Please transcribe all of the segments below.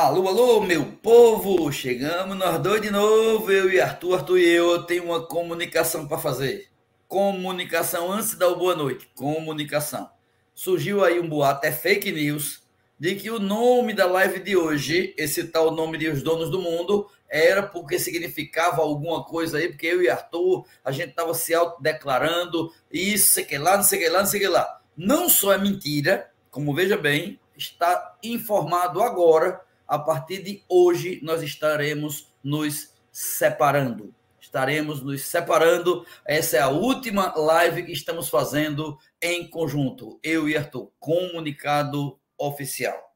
Alô, alô, meu povo! Chegamos nós dois de novo, eu e Arthur, Arthur e eu, eu tenho uma comunicação para fazer. Comunicação antes da boa noite. Comunicação. Surgiu aí um boato, é fake news, de que o nome da live de hoje, esse tal nome de Os Donos do Mundo, era porque significava alguma coisa aí, porque eu e Arthur, a gente estava se autodeclarando, isso, sei que lá, não sei que lá, não sei que lá. Não só é mentira, como veja bem, está informado agora a partir de hoje nós estaremos nos separando. Estaremos nos separando. Essa é a última live que estamos fazendo em conjunto, eu e Arthur. Comunicado oficial.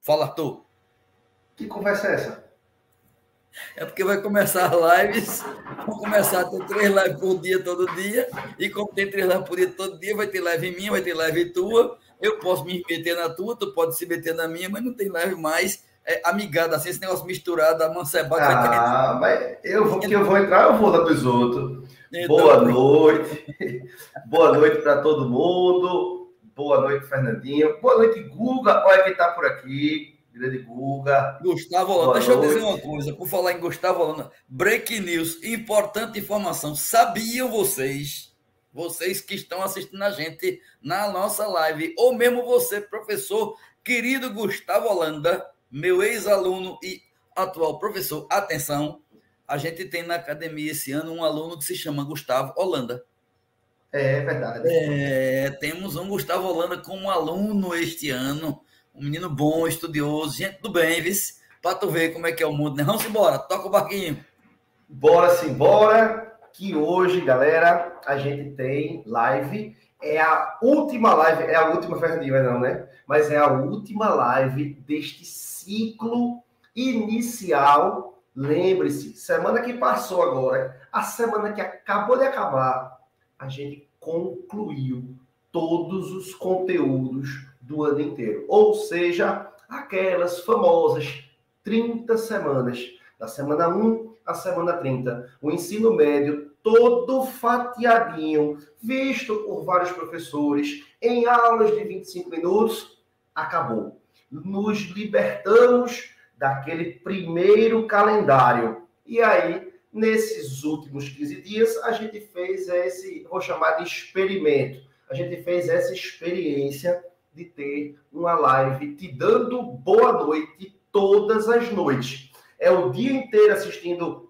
Fala, Arthur. Que conversa é essa? É porque vai começar as lives, vão começar a ter três lives por dia, todo dia, e como tem três lives por dia, todo dia, vai ter live minha, vai ter live tua, eu posso me meter na tua, tu pode se meter na minha, mas não tem live mais é, amigada, assim, esse negócio misturado, amancebado. Ah, mas eu vou, que eu vou entrar, eu vou dar dos outros. Então, Boa noite. Boa noite para todo mundo. Boa noite, Fernandinho. Boa noite, Guga. Olha quem está por aqui. Grande Guga. Gustavo Holanda. Deixa noite. eu dizer uma coisa. Por falar em Gustavo Holanda. Break news. Importante informação. Sabiam vocês, vocês que estão assistindo a gente na nossa live, ou mesmo você, professor querido Gustavo Holanda, meu ex-aluno e atual professor, atenção, a gente tem na academia esse ano um aluno que se chama Gustavo Holanda. É verdade. É, temos um Gustavo Holanda como aluno este ano, um menino bom, estudioso, gente do bem, vice, para tu ver como é que é o mundo, né? Vamos embora, toca o barquinho. Bora sim, bora, que hoje, galera, a gente tem live é a última live, é a última Fernandinha, não, né? Mas é a última live deste ciclo inicial. Lembre-se, semana que passou agora, a semana que acabou de acabar, a gente concluiu todos os conteúdos do ano inteiro. Ou seja, aquelas famosas 30 semanas, da semana 1 à semana 30. O ensino médio todo fatiadinho, visto por vários professores, em aulas de 25 minutos, acabou. Nos libertamos daquele primeiro calendário. E aí, nesses últimos 15 dias, a gente fez esse, vou chamar de experimento. A gente fez essa experiência de ter uma live te dando boa noite todas as noites. É o dia inteiro assistindo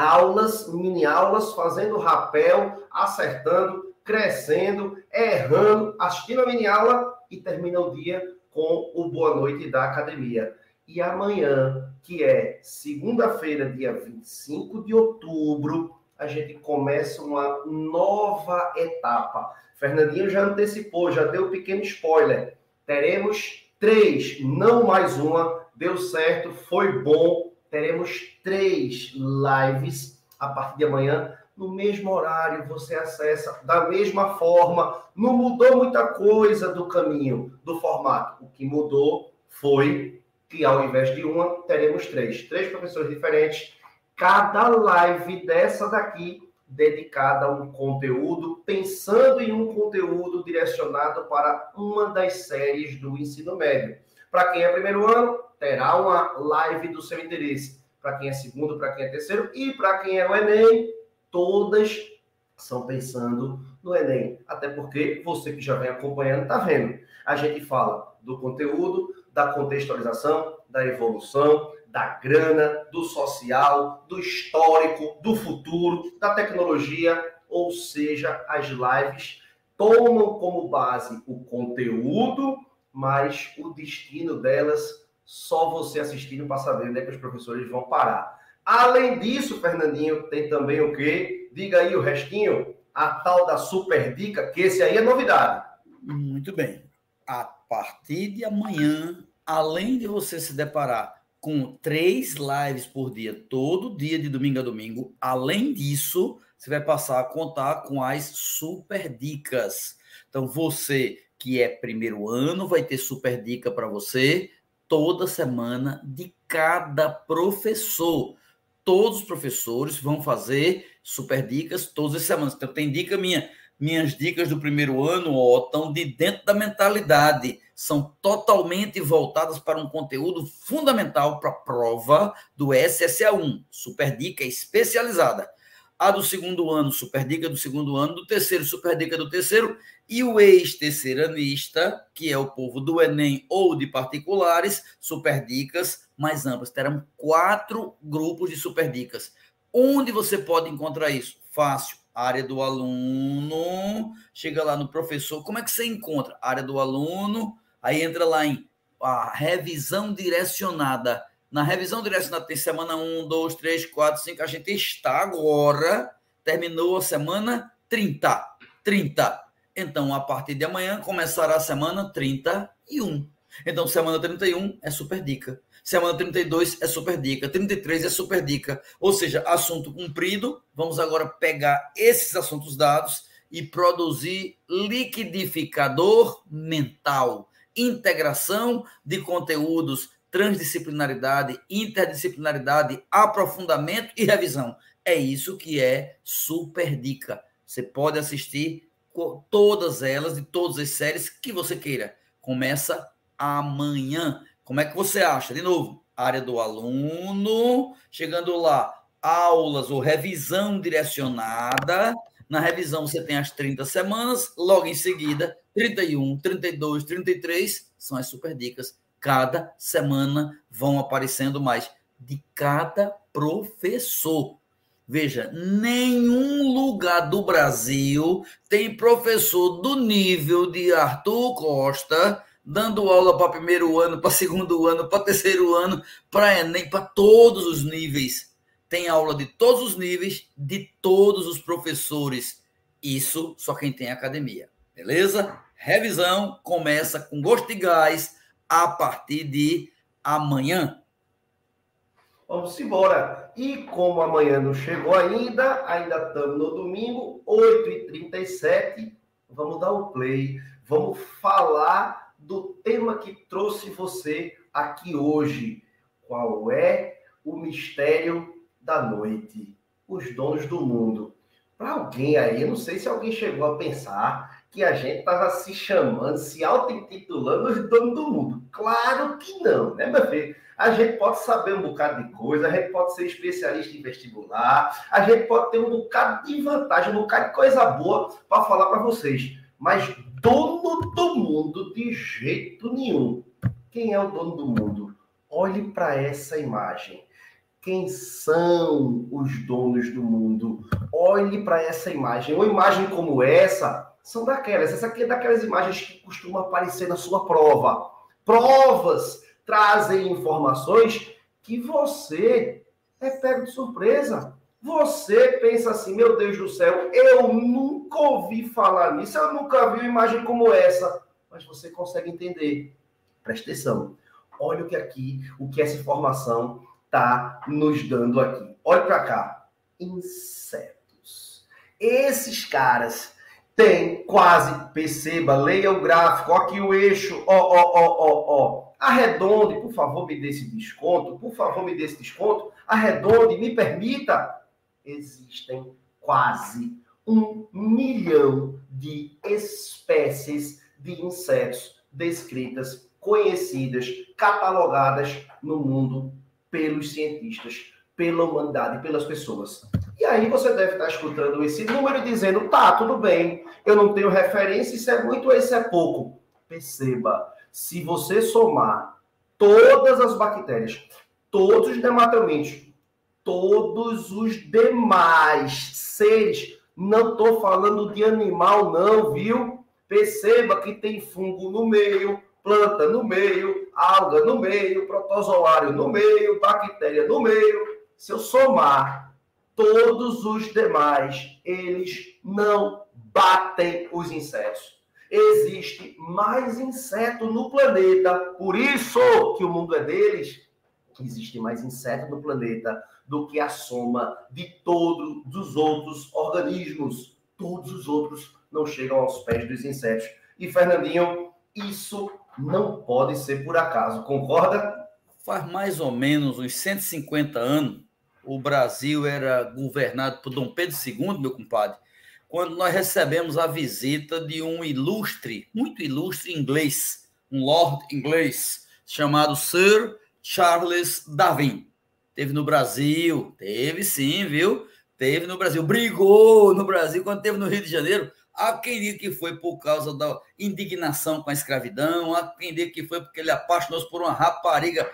aulas, mini aulas, fazendo rapel, acertando, crescendo, errando, assistindo a mini aula e termina o dia com o boa noite da academia. E amanhã, que é segunda-feira, dia 25 de outubro, a gente começa uma nova etapa. Fernandinho já antecipou, já deu um pequeno spoiler. Teremos três, não mais uma. Deu certo, foi bom, teremos três lives a partir de amanhã, no mesmo horário, você acessa da mesma forma. Não mudou muita coisa do caminho, do formato. O que mudou foi que ao invés de uma, teremos três. Três professores diferentes. Cada live dessa daqui dedicada a um conteúdo, pensando em um conteúdo direcionado para uma das séries do ensino médio. Para quem é primeiro ano, terá uma live do seu interesse. Para quem é segundo, para quem é terceiro e para quem é o Enem, todas são pensando no Enem. Até porque você que já vem acompanhando está vendo. A gente fala do conteúdo, da contextualização, da evolução, da grana, do social, do histórico, do futuro, da tecnologia, ou seja, as lives tomam como base o conteúdo, mas o destino delas só você assistindo para saber onde é que os professores vão parar. Além disso, Fernandinho, tem também o quê? Diga aí o restinho, a tal da super dica, que esse aí é novidade. Muito bem. A partir de amanhã, além de você se deparar com três lives por dia, todo dia de domingo a domingo, além disso, você vai passar a contar com as super dicas. Então, você que é primeiro ano vai ter super dica para você toda semana de cada professor. Todos os professores vão fazer super dicas todas as semanas. Então, tem dica minha. Minhas dicas do primeiro ano ó, estão de dentro da mentalidade. são totalmente voltadas para um conteúdo fundamental para a prova do SSA1, Super Dica Especializada. A do segundo ano, Super Dica do segundo ano, do terceiro, Super Dica do terceiro, e o ex-terceiranista, que é o povo do Enem ou de particulares, Super Dicas mais amplas. Terão quatro grupos de Super Dicas. Onde você pode encontrar isso? Fácil área do aluno, chega lá no professor, como é que você encontra? Área do aluno, Aí entra lá em a revisão direcionada. Na revisão direcionada tem semana 1, 2, 3, 4, 5. A gente está agora, terminou a semana 30. 30. Então, a partir de amanhã, começará a semana 31. Então, semana 31 é super dica. Semana 32 é super dica. 33 é super dica. Ou seja, assunto cumprido. Vamos agora pegar esses assuntos dados e produzir liquidificador mental integração de conteúdos, transdisciplinaridade, interdisciplinaridade, aprofundamento e revisão. É isso que é Super Dica. Você pode assistir todas elas e todas as séries que você queira. Começa amanhã. Como é que você acha? De novo, área do aluno, chegando lá, aulas ou revisão direcionada. Na revisão você tem as 30 semanas, logo em seguida 31, 32, 33 são as super dicas. Cada semana vão aparecendo mais de cada professor. Veja, nenhum lugar do Brasil tem professor do nível de Arthur Costa dando aula para primeiro ano, para segundo ano, para terceiro ano, para Enem, para todos os níveis. Tem aula de todos os níveis, de todos os professores. Isso só quem tem academia. Beleza? Revisão começa com gosto de gás a partir de amanhã. Vamos embora. E como amanhã não chegou ainda, ainda estamos no domingo, 8h37, vamos dar o um play. Vamos falar do tema que trouxe você aqui hoje. Qual é o mistério da noite? Os donos do mundo. Para alguém aí, não sei se alguém chegou a pensar que a gente estava se chamando, se auto-intitulando os donos do mundo. Claro que não, né, meu filho? A gente pode saber um bocado de coisa, a gente pode ser especialista em vestibular, a gente pode ter um bocado de vantagem, um bocado de coisa boa para falar para vocês. Mas dono do mundo de jeito nenhum. Quem é o dono do mundo? Olhe para essa imagem. Quem são os donos do mundo? Olhe para essa imagem. Uma imagem como essa são daquelas. Essa aqui é daquelas imagens que costumam aparecer na sua prova. Provas trazem informações que você é pego de surpresa. Você pensa assim, meu Deus do céu, eu nunca ouvi falar nisso, eu nunca vi uma imagem como essa. Mas você consegue entender. Presta atenção. Olha o que aqui, o que essa informação está nos dando aqui. Olha para cá. Insetos. Esses caras tem quase, perceba, leia o gráfico, aqui o eixo, ó, ó, ó, ó, ó. Arredonde, por favor, me dê esse desconto, por favor, me dê esse desconto. Arredonde, me permita. Existem quase um milhão de espécies de insetos descritas, conhecidas, catalogadas no mundo pelos cientistas, pela humanidade, pelas pessoas. E aí você deve estar escutando esse número dizendo, tá, tudo bem, eu não tenho referência, isso é muito, isso é pouco. Perceba, se você somar todas as bactérias, todos os nematomintes, todos os demais seres, não estou falando de animal não, viu? Perceba que tem fungo no meio, planta no meio, alga no meio, protozoário no meio, bactéria no meio. Se eu somar todos os demais, eles não batem os insetos. Existe mais inseto no planeta, por isso que o mundo é deles. Existe mais inseto no planeta do que a soma de todos os outros organismos. Todos os outros não chegam aos pés dos insetos. E Fernandinho, isso não pode ser por acaso, concorda? Faz mais ou menos uns 150 anos o Brasil era governado por Dom Pedro II, meu compadre, quando nós recebemos a visita de um ilustre, muito ilustre inglês, um lord inglês chamado Sir Charles Darwin. Teve no Brasil, teve sim, viu? Teve no Brasil, brigou no Brasil quando teve no Rio de Janeiro. Há quem diga que foi por causa da indignação com a escravidão, há quem diga que foi porque ele apaixonou-se por uma rapariga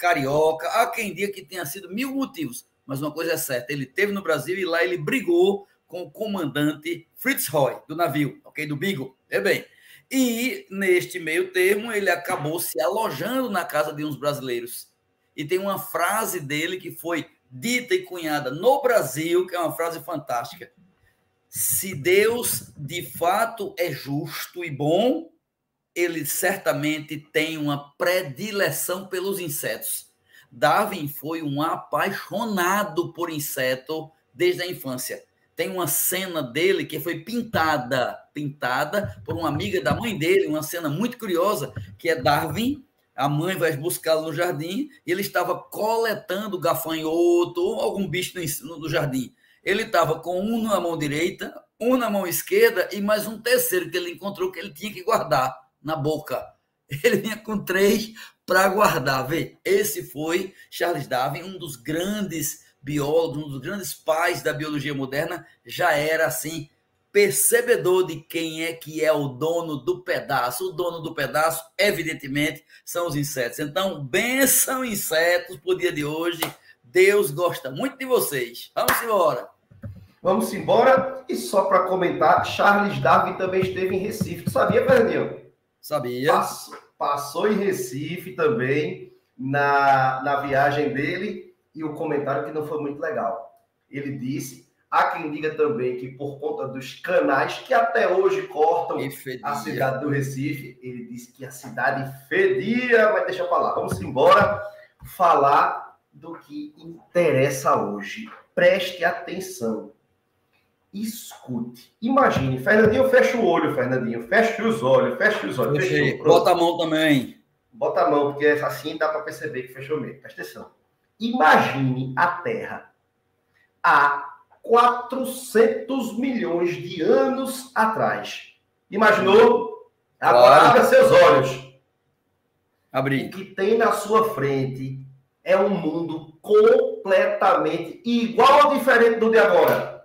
carioca, há quem diga que tenha sido mil motivos. Mas uma coisa é certa, ele teve no Brasil e lá ele brigou com o comandante Fritz Roy, do navio, ok? Do Beagle. É bem. E neste meio termo, ele acabou se alojando na casa de uns brasileiros. E tem uma frase dele que foi dita e cunhada no Brasil, que é uma frase fantástica. Se Deus de fato é justo e bom, ele certamente tem uma predileção pelos insetos. Darwin foi um apaixonado por inseto desde a infância. Tem uma cena dele que foi pintada, pintada por uma amiga da mãe dele, uma cena muito curiosa, que é Darwin, a mãe vai buscá-lo no jardim, e ele estava coletando gafanhoto ou algum bicho no, no jardim. Ele estava com um na mão direita, um na mão esquerda e mais um terceiro que ele encontrou que ele tinha que guardar na boca. Ele vinha com três para guardar. Vê, esse foi Charles Darwin, um dos grandes biólogos, um dos grandes pais da biologia moderna, já era assim percebedor de quem é que é o dono do pedaço. O dono do pedaço, evidentemente, são os insetos. Então, benção insetos por dia de hoje. Deus gosta muito de vocês. Vamos embora. Vamos embora. E só para comentar, Charles Darwin também esteve em Recife. Tu sabia, Fernandinho? Sabia. Passou, passou em Recife também na, na viagem dele e o comentário que não foi muito legal. Ele disse, há quem diga também que por conta dos canais que até hoje cortam a cidade do Recife, ele disse que a cidade fedia, mas deixa para lá. Vamos embora falar do que interessa hoje. Preste atenção. Escute. Imagine, Fernandinho, fecha o olho, Fernandinho. Fecha os olhos, fecha os olhos. Fechou, Bota a mão também. Bota a mão, porque assim dá para perceber que fechou mesmo. Presta atenção. Imagine a Terra há 400 milhões de anos atrás. Imaginou? Agora abra seus olhos. Abri. O que tem na sua frente é um mundo completamente igual ou diferente do de agora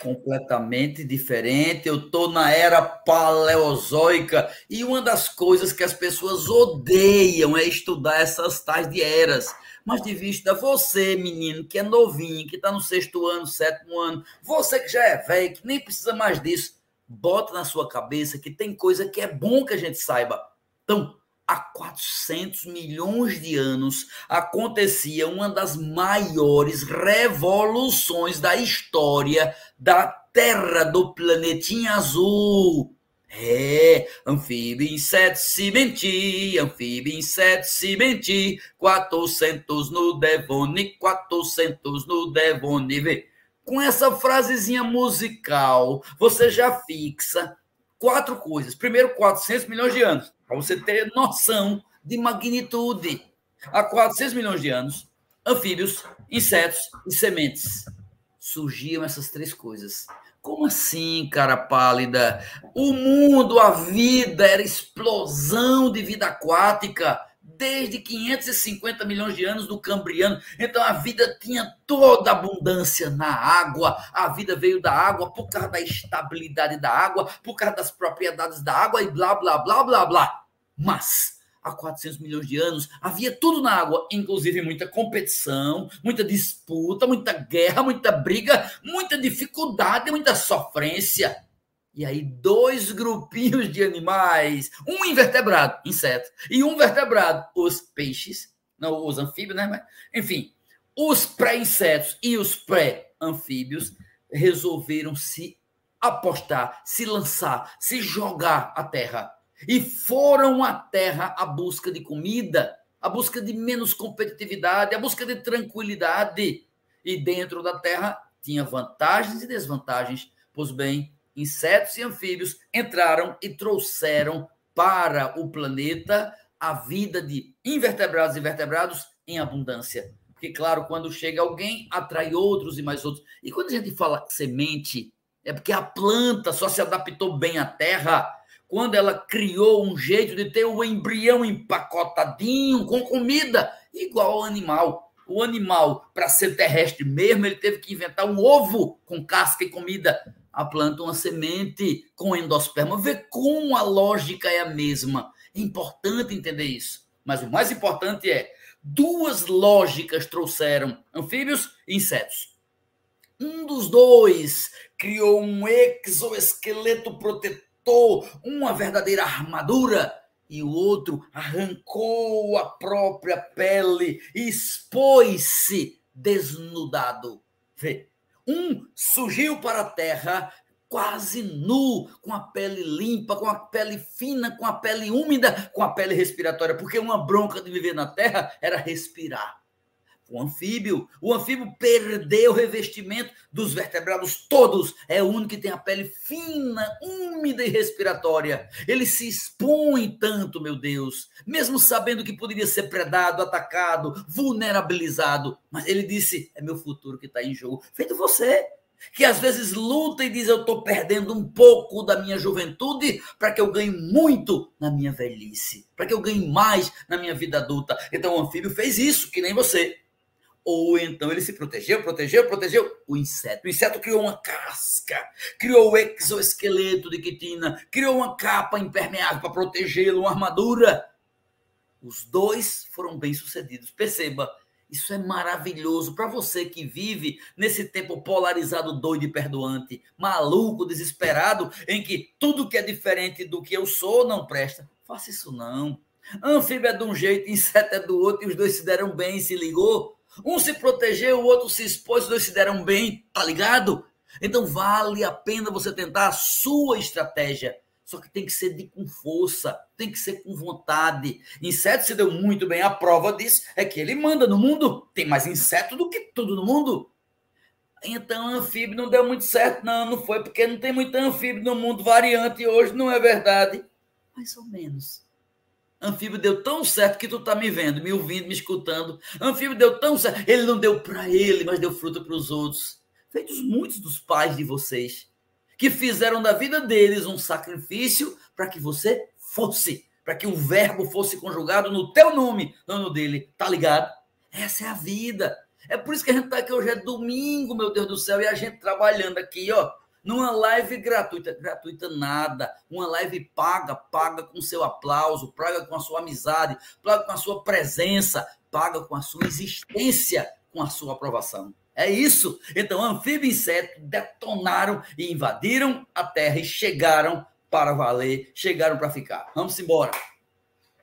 completamente diferente. Eu estou na era paleozoica e uma das coisas que as pessoas odeiam é estudar essas tais de eras. Mas de vista você, menino, que é novinho, que está no sexto ano, sétimo ano, você que já é velho, que nem precisa mais disso, bota na sua cabeça que tem coisa que é bom que a gente saiba. Então, há 400 milhões de anos acontecia uma das maiores revoluções da história da Terra, do planetinha azul. É, anfíbio, inseto, cimente, anfíbio, inseto, cimente, 400 no Devone, 400 no Devone, vê. Com essa frasezinha musical, você já fixa quatro coisas. Primeiro, 400 milhões de anos, para você ter noção de magnitude. Há 400 milhões de anos, anfíbios, insetos e sementes. Surgiam essas três coisas. Como assim, cara pálida? O mundo, a vida, era explosão de vida aquática desde 550 milhões de anos do Cambriano. Então a vida tinha toda abundância na água. A vida veio da água por causa da estabilidade da água, por causa das propriedades da água e blá, blá, blá, blá, blá. Mas há 400 milhões de anos havia tudo na água, inclusive muita competição, muita disputa, muita guerra, muita briga, muita dificuldade, muita sofrência. E aí, dois grupinhos de animais, um invertebrado, inseto, e um vertebrado, os peixes, não os anfíbios, né? Mas, enfim, os pré-insetos e os pré-anfíbios resolveram se apostar, se lançar, se jogar à terra. E foram à terra à busca de comida, à busca de menos competitividade, à busca de tranquilidade. E dentro da terra tinha vantagens e desvantagens. Pois bem, insetos e anfíbios entraram e trouxeram para o planeta a vida de invertebrados e vertebrados em abundância. Porque, claro, quando chega alguém, atrai outros e mais outros. E quando a gente fala semente, é porque a planta só se adaptou bem à terra. Quando ela criou um jeito de ter o embrião empacotadinho com comida, igual ao animal. O animal, para ser terrestre mesmo, ele teve que inventar um ovo com casca e comida. A planta, uma semente com endosperma. Vê como a lógica é a mesma. É importante entender isso. Mas o mais importante é: duas lógicas trouxeram anfíbios e insetos. Um dos dois criou um exoesqueleto protetor, uma verdadeira armadura, e o outro arrancou a própria pele e expôs-se desnudado. Vê, um surgiu para a terra quase nu, com a pele limpa, com a pele fina, com a pele úmida, com a pele respiratória, porque uma bronca de viver na terra era respirar o anfíbio. O anfíbio perdeu o revestimento dos vertebrados todos. É o único que tem a pele fina, úmida e respiratória. Ele se expõe tanto, meu Deus, mesmo sabendo que poderia ser predado, atacado, vulnerabilizado. Mas ele disse: é meu futuro que está em jogo. Feito você. Que às vezes luta e diz: Eu estou perdendo um pouco da minha juventude para que eu ganhe muito na minha velhice, para que eu ganhe mais na minha vida adulta. Então o anfíbio fez isso, que nem você ou então ele se protegeu, protegeu, protegeu o inseto. O inseto criou uma casca, criou o exoesqueleto de quitina, criou uma capa impermeável para protegê-lo, uma armadura. Os dois foram bem-sucedidos. Perceba, isso é maravilhoso para você que vive nesse tempo polarizado, doido e perdoante, maluco, desesperado, em que tudo que é diferente do que eu sou não presta. Faça isso não. Anfíbio é de um jeito, inseto é do outro, e os dois se deram bem, se ligou? Um se protegeu, o outro se expôs, os dois se deram bem, tá ligado? Então vale a pena você tentar a sua estratégia. Só que tem que ser de com força, tem que ser com vontade. Inseto se deu muito bem. A prova disso é que ele manda no mundo. Tem mais inseto do que tudo no mundo. Então, anfíbio não deu muito certo, não. Não foi porque não tem muito anfíbio no mundo variante hoje, não é verdade? Mais ou menos. Anfíbio deu tão certo que tu tá me vendo, me ouvindo, me escutando. Anfíbio deu tão certo. Ele não deu para ele, mas deu fruto para os outros. Feitos muitos dos pais de vocês, que fizeram da vida deles um sacrifício para que você fosse, para que o verbo fosse conjugado no teu nome, não no dele. Tá ligado? Essa é a vida. É por isso que a gente tá aqui hoje é domingo, meu Deus do céu, e a gente trabalhando aqui, ó, numa live gratuita, gratuita nada, uma live paga, paga com seu aplauso, paga com a sua amizade, paga com a sua presença, paga com a sua existência, com a sua aprovação. É isso. Então, anfíbio e inseto detonaram e invadiram a Terra e chegaram para valer, chegaram para ficar. Vamos embora.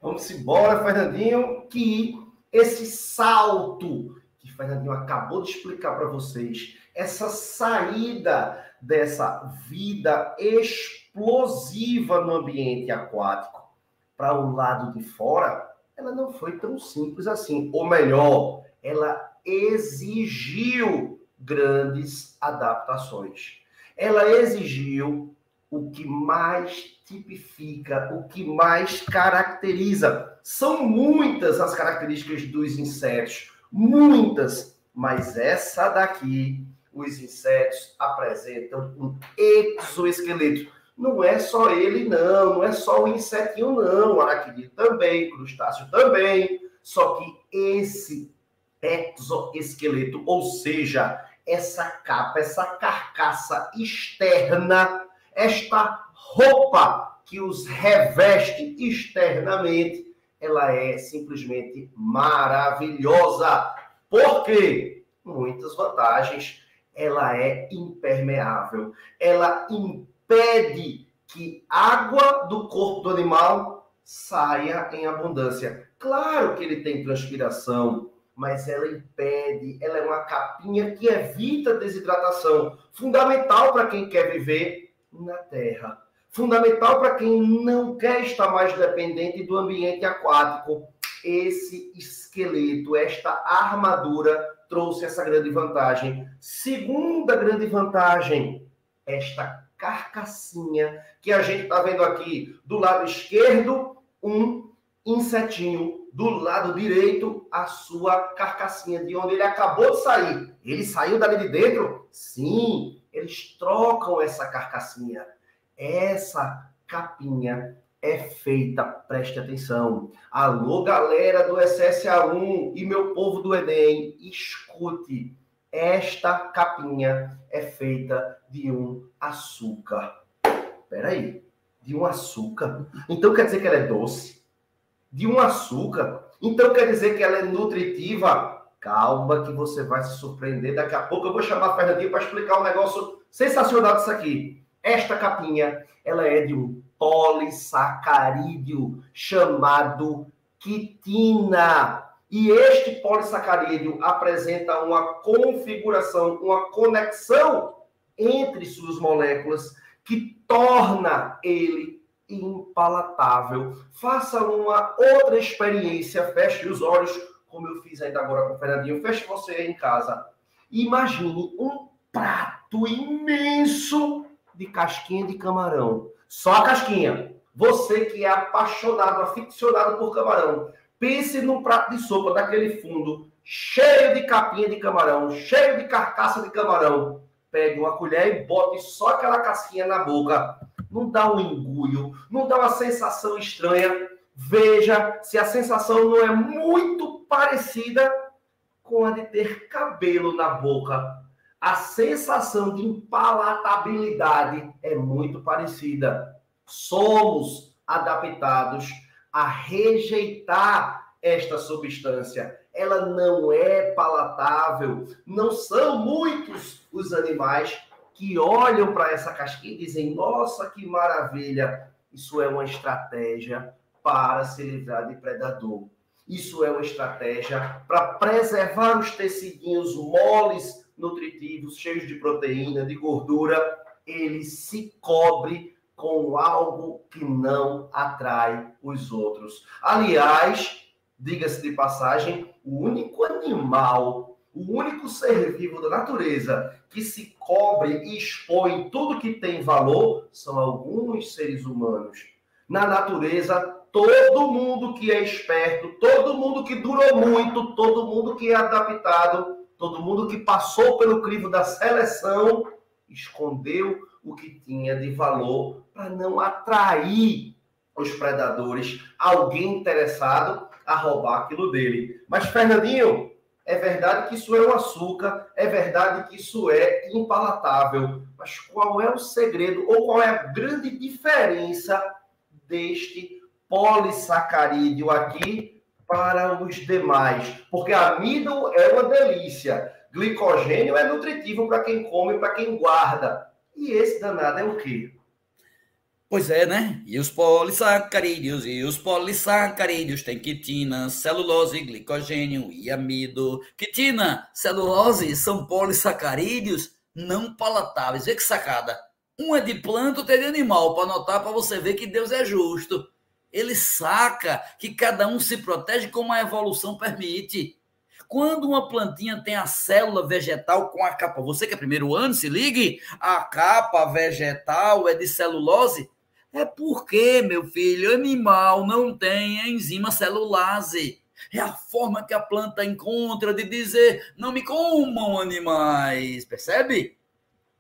Vamos embora, Fernandinho, que esse salto que Fernandinho acabou de explicar para vocês, essa saída dessa vida explosiva no ambiente aquático para o lado de fora, ela não foi tão simples assim. Ou melhor, ela exigiu grandes adaptações. Ela exigiu o que mais tipifica, o que mais caracteriza. São muitas as características dos insetos, muitas, mas essa daqui os insetos apresentam um exoesqueleto. Não é só ele, não, não é só o insetinho, não. Aracnídeo também, crustáceo também. Só que esse exoesqueleto, ou seja, essa capa, essa carcaça externa, esta roupa que os reveste externamente, ela é simplesmente maravilhosa. Por quê? Muitas vantagens ela é impermeável. Ela impede que água do corpo do animal saia em abundância. Claro que ele tem transpiração, mas ela impede, ela é uma capinha que evita desidratação. Fundamental para quem quer viver na terra. Fundamental para quem não quer estar mais dependente do ambiente aquático. Esse esqueleto, esta armadura trouxe essa grande vantagem. Segunda grande vantagem, esta carcassinha que a gente está vendo aqui do lado esquerdo, um insetinho, do lado direito, a sua carcassinha, de onde ele acabou de sair. Ele saiu dali de dentro? Sim, eles trocam essa carcassinha. Essa capinha é feita, preste atenção. Alô, galera do SSA1 e meu povo do Enem, escute. Esta capinha é feita de um açúcar. Peraí, de um açúcar? Então quer dizer que ela é doce? De um açúcar? Então quer dizer que ela é nutritiva? Calma que você vai se surpreender. Daqui a pouco eu vou chamar a Fernandinho para explicar um negócio sensacional disso aqui. Esta capinha, ela é de um polissacarídeo chamado quitina. E este polissacarídeo apresenta uma configuração, uma conexão entre suas moléculas que torna ele impalatável. Faça uma outra experiência, feche os olhos, como eu fiz ainda agora com o Fernandinho. Feche você aí em casa. Imagine um prato imenso de casquinha de camarão. Só a casquinha. Você que é apaixonado, aficionado por camarão, pense num prato de sopa daquele fundo, cheio de capinha de camarão, cheio de carcaça de camarão. Pegue uma colher e bote só aquela casquinha na boca. Não dá um engulho, não dá uma sensação estranha. Veja se a sensação não é muito parecida com a de ter cabelo na boca a sensação de impalatabilidade é muito parecida. Somos adaptados a rejeitar esta substância. Ela não é palatável. Não são muitos os animais que olham para essa casquinha e dizem: Nossa, que maravilha! Isso é uma estratégia para se livrar de predador. Isso é uma estratégia para preservar os tecidinhos moles nutritivos, cheios de proteína, de gordura, ele se cobre com algo que não atrai os outros. Aliás, diga-se de passagem, o único animal, o único ser vivo da natureza que se cobre e expõe tudo que tem valor são alguns seres humanos. Na natureza, todo mundo que é esperto, todo mundo que durou muito, todo mundo que é adaptado, todo mundo que passou pelo crivo da seleção escondeu o que tinha de valor para não atrair os predadores, alguém interessado a roubar aquilo dele. Mas, Fernandinho, é verdade que isso é um açúcar, é verdade que isso é impalatável. Mas qual é o segredo ou qual é a grande diferença deste polissacarídeo aqui para os demais. Porque amido é uma delícia, glicogênio é nutritivo para quem come, para quem guarda. E esse danado é o quê? Pois é, né? E os polissacarídeos, e os polissacarídeos têm quitina, celulose, glicogênio e amido. Quitina, celulose são polissacarídeos não palatáveis. Vê que sacada. Um é de planta, outro é de animal, para notar, para você ver que Deus é justo. Ele saca que cada um se protege como a evolução permite. Quando uma plantinha tem a célula vegetal com a capa, você que é primeiro ano, se ligue, a capa vegetal é de celulose, é porque, meu filho, animal não tem enzima celulase. É a forma que a planta encontra de dizer: não me comam animais, percebe?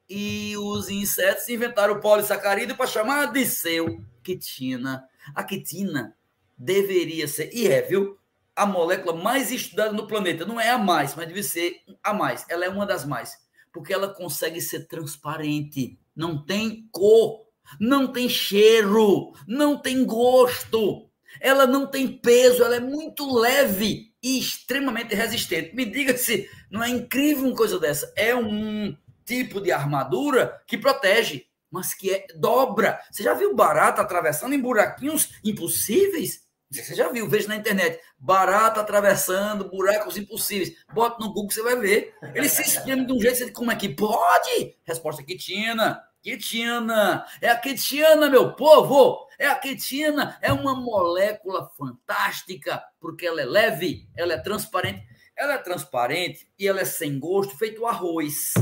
E os insetos inventaram o polissacarídeo para chamar de seu quitina. A quitina deveria ser, e é, viu? A molécula mais estudada no planeta. Não é a mais, mas deve ser a mais. Ela é uma das mais. Porque ela consegue ser transparente. Não tem cor, não tem cheiro, não tem gosto. Ela não tem peso, ela é muito leve e extremamente resistente. Me diga se não é incrível uma coisa dessa. É um tipo de armadura que protege mas que é dobra. Você já viu barata atravessando em buraquinhos impossíveis? Você já viu, veja na internet, barata atravessando buracos impossíveis. Bota no Google, você vai ver. Ele se espreme de um jeito, você como é que pode? Resposta quitina. Quitina. É a quitina, meu povo. É a quitina. É uma molécula fantástica, porque ela é leve, ela é transparente. Ela é transparente e ela é sem gosto, feito arroz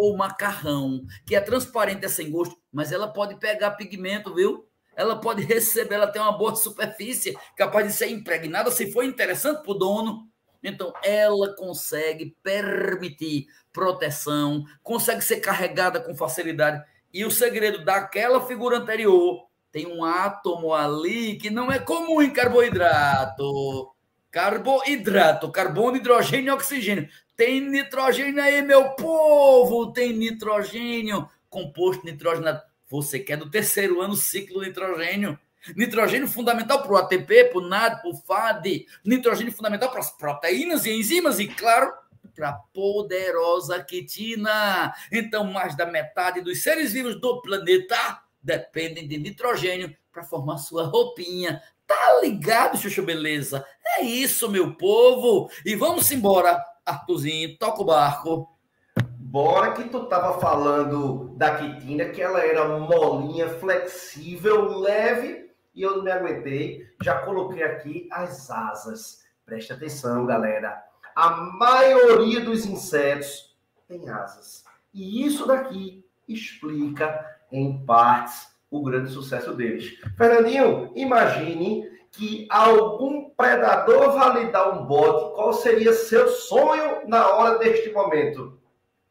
ou macarrão, que é transparente, é sem gosto, mas ela pode pegar pigmento, viu? Ela pode receber, ela tem uma boa superfície, capaz de ser impregnada se for interessante para o dono. Então, ela consegue permitir proteção, consegue ser carregada com facilidade. E o segredo daquela figura anterior tem um átomo ali que não é comum em carboidrato. Carboidrato, carbono, hidrogênio e oxigênio. Tem nitrogênio aí, meu povo! Tem nitrogênio, composto nitrogenado. Você quer do terceiro ano ciclo nitrogênio. Nitrogênio fundamental para o ATP, para o NAD, para o FAD. Nitrogênio fundamental para as proteínas e enzimas e, claro, para a poderosa quitina. Então, mais da metade dos seres vivos do planeta dependem de nitrogênio para formar sua roupinha. Tá ligado, Xuxa Beleza? É isso, meu povo. E vamos embora, Artuzinho, toca o barco. Bora que tu tava falando da quitina, que ela era molinha, flexível, leve, e eu não me aguentei. Já coloquei aqui as asas. Preste atenção, galera. A maioria dos insetos tem asas. E isso daqui explica, em partes, o grande sucesso deles. Fernandinho, imagine que algum predador vai lhe dar um bote. Qual seria seu sonho na hora deste momento?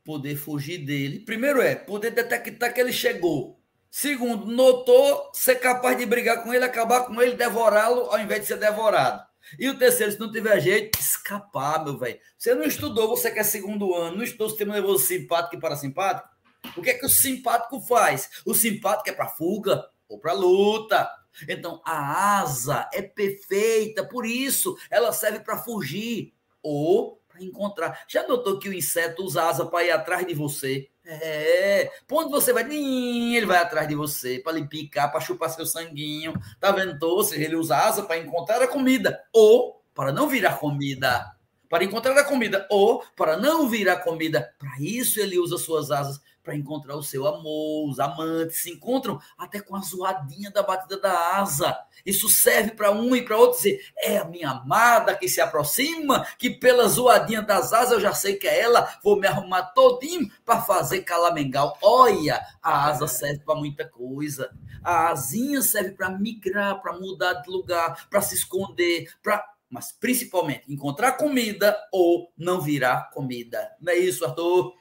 Poder fugir dele. Primeiro é poder detectar que ele chegou. Segundo, notou ser capaz de brigar com ele, acabar com ele, devorá-lo ao invés de ser devorado. E o terceiro, se não tiver jeito, escapar, meu velho. Você não estudou, você que é segundo ano, não estudou sistema nervoso simpático e parasimpático? O que é que o simpático faz? O simpático é para fuga ou para luta. Então, a asa é perfeita, por isso ela serve para fugir ou para encontrar. Já notou que o inseto usa asa para ir atrás de você? É, quando você vai, ele vai atrás de você para lhe picar, para chupar seu sanguinho. Tá vendo? Ou seja, ele usa asa para encontrar a comida ou para não virar comida. Para encontrar a comida ou para não virar comida. Para isso ele usa suas asas para encontrar o seu amor, os amantes se encontram até com a zoadinha da batida da asa. Isso serve para um e para outro dizer: é a minha amada que se aproxima, que pela zoadinha das asas eu já sei que é ela, vou me arrumar todinho para fazer calamengal. Olha, a asa serve para muita coisa. A asinha serve para migrar, para mudar de lugar, para se esconder, para mas principalmente encontrar comida ou não virar comida. Não é isso, Arthur?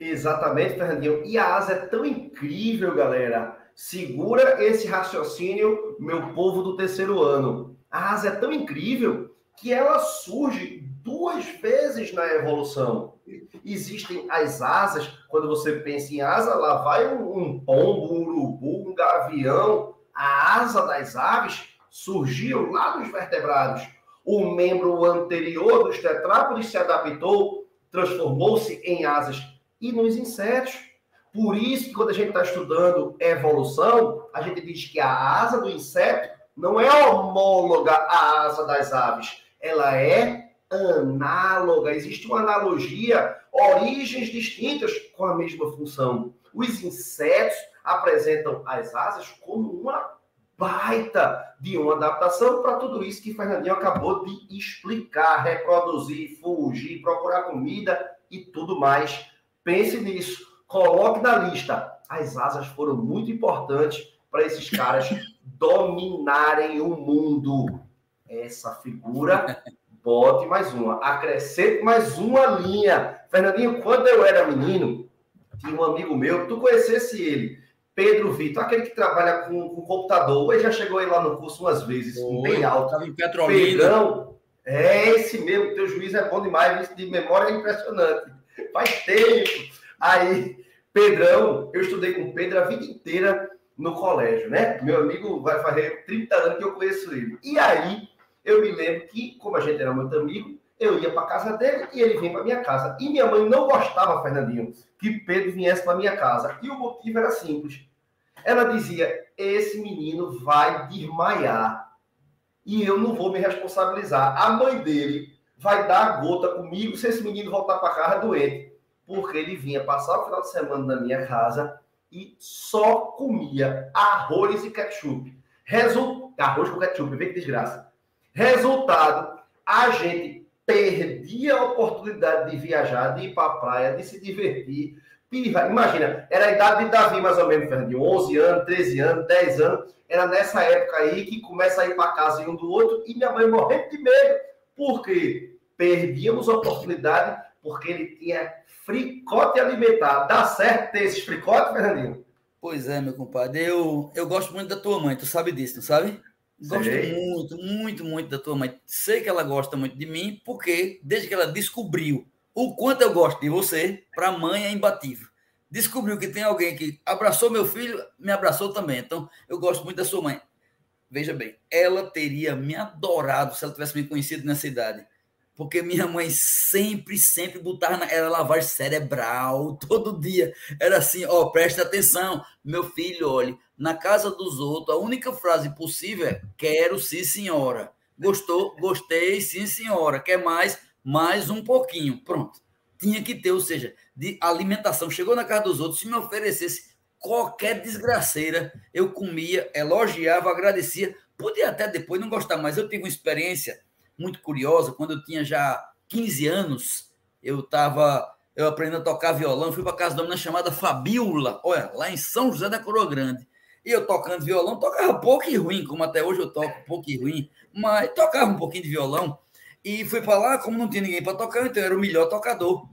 Exatamente, Fernandinho. E a asa é tão incrível, galera. Segura esse raciocínio, meu povo do terceiro ano. A asa é tão incrível que ela surge duas vezes na evolução. Existem as asas, quando você pensa em asa, lá vai um, um pombo, um urubu, um gavião. A asa das aves surgiu lá dos vertebrados. O membro anterior dos tetrápodes se adaptou, transformou-se em asas e nos insetos. Por isso que quando a gente está estudando evolução, a gente diz que a asa do inseto não é homóloga à asa das aves, ela é análoga. Existe uma analogia, origens distintas com a mesma função. Os insetos apresentam as asas como uma baita de uma adaptação para tudo isso que Fernandinho acabou de explicar, reproduzir, fugir, procurar comida e tudo mais Pense nisso. Coloque na lista. As asas foram muito importantes para esses caras dominarem o mundo. Essa figura, bote mais uma. Acrescente mais uma linha. Fernandinho, quando eu era menino, tinha um amigo meu, tu conhecesse ele, Pedro Vitor, aquele que trabalha com, com computador. Ele já chegou aí lá no curso umas vezes, Oi, bem alto. Estava em Petrolina. Pedrão, é esse mesmo, teu juiz é bom demais, de memória é impressionante. Faz tempo. Aí, Pedrão, eu estudei com Pedro a vida inteira no colégio, né? Meu amigo vai fazer 30 anos que eu conheço ele. E aí, eu me lembro que, como a gente era muito amigo, eu ia para casa dele e ele vinha para minha casa. E minha mãe não gostava, Fernandinho, que Pedro viesse para minha casa. E o motivo era simples. Ela dizia: esse menino vai desmaiar e eu não vou me responsabilizar. A mãe dele vai dar gota comigo se esse menino voltar para casa doente. Porque ele vinha passar o final de semana na minha casa e só comia arroz e ketchup. Resultado, arroz com ketchup, vê que desgraça. Resultado, a gente perdia a oportunidade de viajar, de ir para a praia, de se divertir. Imagina, era a idade de Davi, mais ou menos, de 11 anos, 13 anos, 10 anos. Era nessa época aí que começa a ir para casa um do outro e minha mãe morrendo de medo porque perdíamos a oportunidade porque ele tinha fricote alimentar. Dá certo ter esses fricotes, Fernandinho? Pois é, meu compadre. Eu, eu gosto muito da tua mãe, tu sabe disso, não sabe? Gosto Sei. muito, muito, muito da tua mãe. Sei que ela gosta muito de mim, porque desde que ela descobriu o quanto eu gosto de você, para a mãe é imbatível. Descobriu que tem alguém que abraçou meu filho, me abraçou também. Então, eu gosto muito da sua mãe. Veja bem, ela teria me adorado se ela tivesse me conhecido nessa idade. Porque minha mãe sempre, sempre botava na, era cerebral, todo dia. Era assim, ó, preste atenção, meu filho, olhe, na casa dos outros, a única frase possível é quero sim, senhora. Gostou? Gostei, sim, senhora. Quer mais? Mais um pouquinho. Pronto. Tinha que ter, ou seja, de alimentação. Chegou na casa dos outros, se me oferecesse qualquer desgraceira, eu comia, elogiava, agradecia. Podia até depois não gostar, mas eu tive uma experiência muito curiosa. Quando eu tinha já 15 anos, eu estava eu aprendi a tocar violão, fui para casa de uma chamada Fabiola, olha, lá em São José da Coroa Grande. E eu tocando violão, tocava pouco e ruim, como até hoje eu toco pouco e ruim, mas tocava um pouquinho de violão. E fui para lá, como não tinha ninguém para tocar, então eu era o melhor tocador.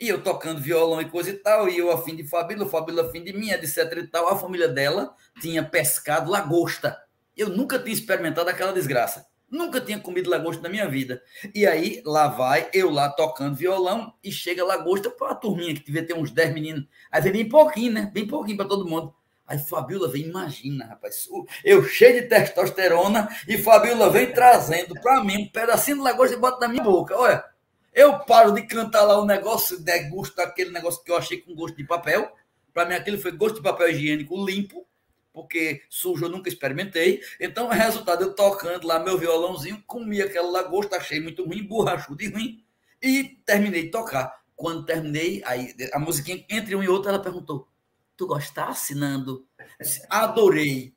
E eu tocando violão e coisa e tal, e eu afim de Fabíola, Fabíola afim de mim, etc e tal. A família dela tinha pescado lagosta. Eu nunca tinha experimentado aquela desgraça. Nunca tinha comido lagosta na minha vida. E aí, lá vai, eu lá tocando violão, e chega lagosta para a turminha, que devia ter uns 10 meninos. Aí vem bem pouquinho, né? Bem pouquinho para todo mundo. Aí Fabiola vem, imagina, rapaz, eu cheio de testosterona e Fabiola vem trazendo para mim um pedacinho de lagosta e bota na minha boca. Olha, eu paro de cantar lá o negócio, degusto aquele negócio que eu achei com gosto de papel. Para mim, aquilo foi gosto de papel higiênico limpo, porque sujo eu nunca experimentei. Então, o resultado, eu tocando lá meu violãozinho, comi aquela lagosta, achei muito ruim, borrachudo e ruim, e terminei de tocar. Quando terminei, aí a musiquinha entre um e outro, ela perguntou: Tu gostasse, Nando? Adorei.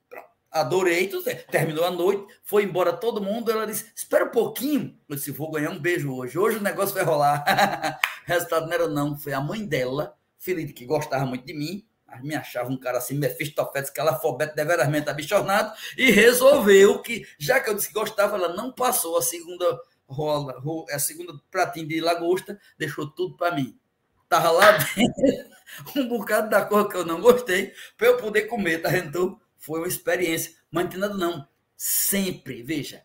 Adorei. Terminou a noite, foi embora todo mundo. Ela disse: Espera um pouquinho. Eu disse: Vou ganhar um beijo hoje. Hoje o negócio vai rolar. Resultado não era, não. Foi a mãe dela, de que gostava muito de mim. Me achava um cara assim, Mefistofetes, calafobete, deveramente abichornado, e resolveu que, já que eu disse que gostava, ela não passou a segunda rola, a segunda pratinho de lagosta, deixou tudo para mim. Tava lá dentro. um bocado da cor que eu não gostei, para eu poder comer, tá Então, foi uma experiência. Mas não tem nada, não. Sempre, veja,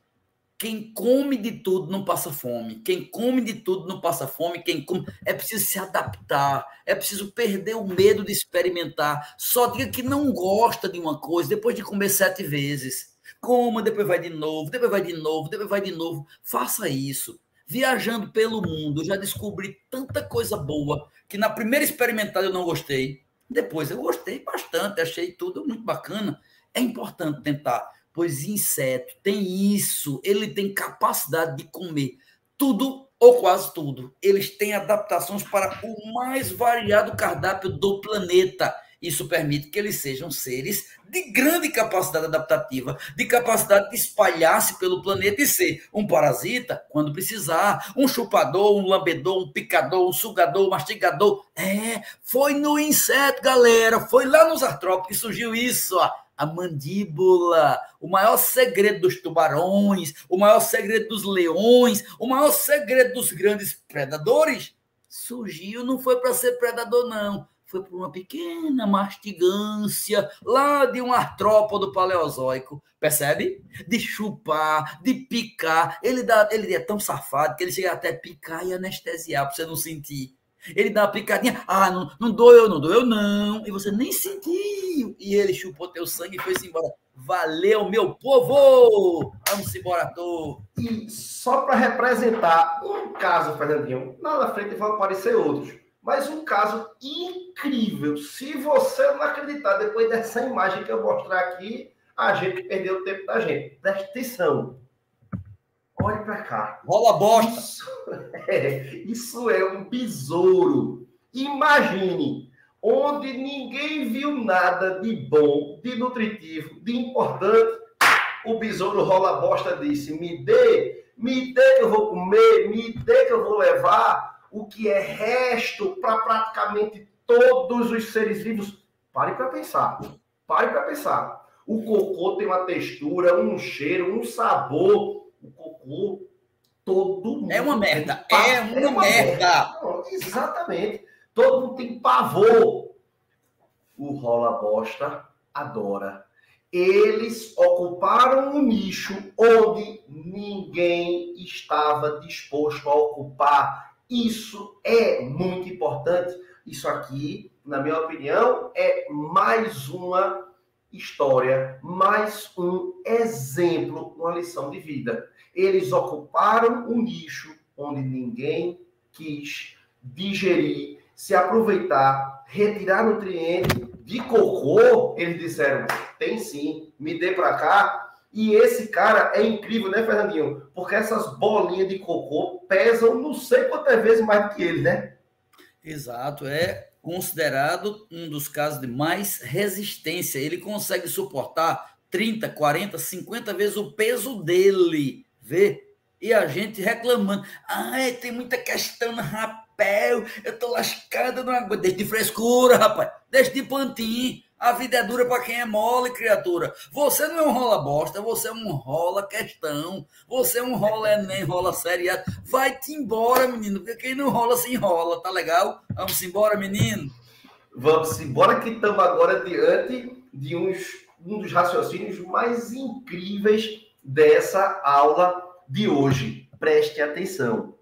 quem come de tudo não passa fome. Quem come de tudo não passa fome. Quem come. É preciso se adaptar. É preciso perder o medo de experimentar. Só diga que não gosta de uma coisa depois de comer sete vezes. Coma, depois vai de novo, depois vai de novo, depois vai de novo. Faça isso. Viajando pelo mundo, já descobri tanta coisa boa que na primeira experimentada eu não gostei. Depois eu gostei bastante, achei tudo muito bacana. É importante tentar, pois inseto tem isso, ele tem capacidade de comer tudo ou quase tudo. Eles têm adaptações para o mais variado cardápio do planeta. Isso permite que eles sejam seres de grande capacidade adaptativa, de capacidade de espalhar-se pelo planeta e ser um parasita quando precisar, um chupador, um lambedor, um picador, um sugador, um mastigador. É, foi no inseto, galera, foi lá nos artrópodes que surgiu isso, ó, a mandíbula, o maior segredo dos tubarões, o maior segredo dos leões, o maior segredo dos grandes predadores. Surgiu, não foi para ser predador, não foi por uma pequena mastigância lá de um artrópodo paleozoico, percebe? De chupar, de picar. Ele, dá, ele é tão safado que ele chega até picar e anestesiar para você não sentir. Ele dá uma picadinha, ah, não, não doeu, não doeu, não. E você nem sentiu. E ele chupou teu sangue e foi-se embora. Valeu, meu povo! Vamos embora, tô. E só para representar um caso, Fernandinho, lá na frente vão aparecer outros mas um caso incrível. Se você não acreditar depois dessa imagem que eu mostrar aqui, a gente perdeu o tempo da gente. Presta atenção. Olhe para cá. Rola bosta. Isso é, isso é um besouro. Imagine onde ninguém viu nada de bom, de nutritivo, de importante. O besouro rola bosta disse: me dê, me dê que eu vou comer, me dê que eu vou levar o que é resto para praticamente todos os seres vivos. Pare para pensar. Pare para pensar. O cocô tem uma textura, um cheiro, um sabor. O cocô, todo mundo. É uma merda. É uma, é uma merda. merda. exatamente. Todo mundo tem pavor. o rola bosta adora. Eles ocuparam um nicho onde ninguém estava disposto a ocupar. Isso é muito importante. Isso aqui, na minha opinião, é mais uma história, mais um exemplo, uma lição de vida. Eles ocuparam um nicho onde ninguém quis digerir, se aproveitar, retirar nutrientes de cocô. Eles disseram: tem sim, me dê para cá. E esse cara é incrível, né, Fernandinho? Porque essas bolinhas de cocô pesam não sei quantas vezes mais que ele, né? Exato, é considerado um dos casos de mais resistência. Ele consegue suportar 30, 40, 50 vezes o peso dele. Vê? E a gente reclamando. Ai, tem muita questão no rapel. Eu tô lascada, não aguento. Deixa de frescura, rapaz. Deixa de plantinho. A vida é dura para quem é mole, criatura. Você não é um rola bosta, você é um rola questão. Você é um rola nem rola seriado. Vai-te embora, menino, porque quem não rola se enrola, tá legal? Vamos embora, menino. Vamos embora que estamos agora diante de uns, um dos raciocínios mais incríveis dessa aula de hoje. Preste atenção.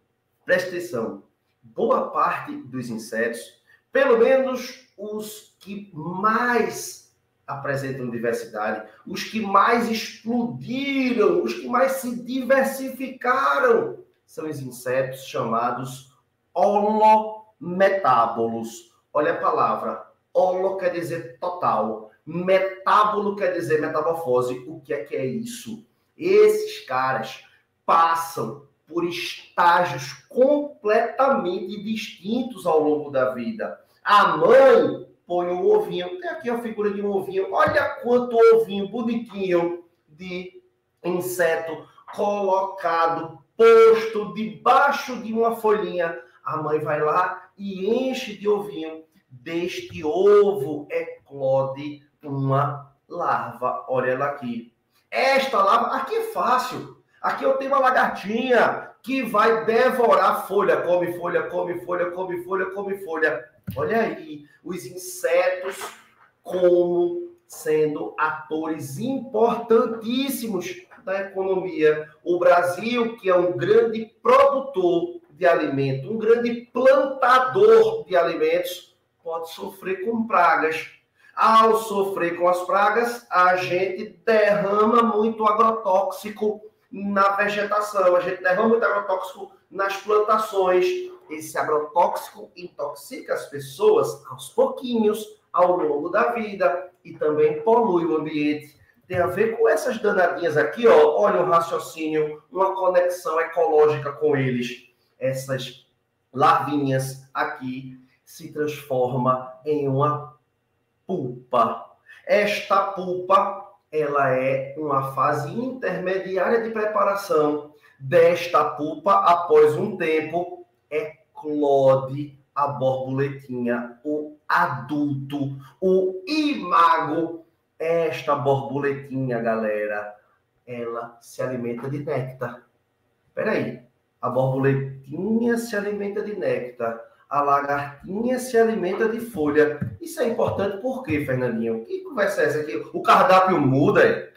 Preste atenção. Boa parte dos insetos, pelo menos os que mais apresentam diversidade, os que mais explodiram, os que mais se diversificaram, são os insetos chamados holometábolos. Olha a palavra. Holo quer dizer total. Metábolo quer dizer metamorfose. O que é que é isso? Esses caras passam por estágios completamente distintos ao longo da vida. A mãe põe um ovinho, tem aqui a figura de um ovinho, olha quanto ovinho bonitinho de inseto colocado, posto debaixo de uma folhinha. A mãe vai lá e enche de ovinho. Deste ovo eclode uma larva. Olha ela aqui. Esta larva, aqui é fácil. Aqui eu tenho uma lagartinha que vai devorar folha, come folha, come folha, come folha, come folha. Olha aí, os insetos como sendo atores importantíssimos da economia. O Brasil, que é um grande produtor de alimento, um grande plantador de alimentos, pode sofrer com pragas. Ao sofrer com as pragas, a gente derrama muito agrotóxico na vegetação, a gente derrama muito agrotóxico nas plantações. Esse agrotóxico intoxica as pessoas aos pouquinhos, ao longo da vida, e também polui o ambiente. Tem a ver com essas danadinhas aqui, ó. Olha um raciocínio, uma conexão ecológica com eles. Essas larvinhas aqui se transforma em uma pulpa. Esta pulpa ela é uma fase intermediária de preparação desta pulpa após um tempo eclode a borboletinha, o adulto, o imago. Esta borboletinha, galera, ela se alimenta de néctar. Peraí, a borboletinha se alimenta de néctar a lagartinha se alimenta de folha. Isso é importante por quê, Fernandinho? Que conversa é essa aqui? O cardápio muda?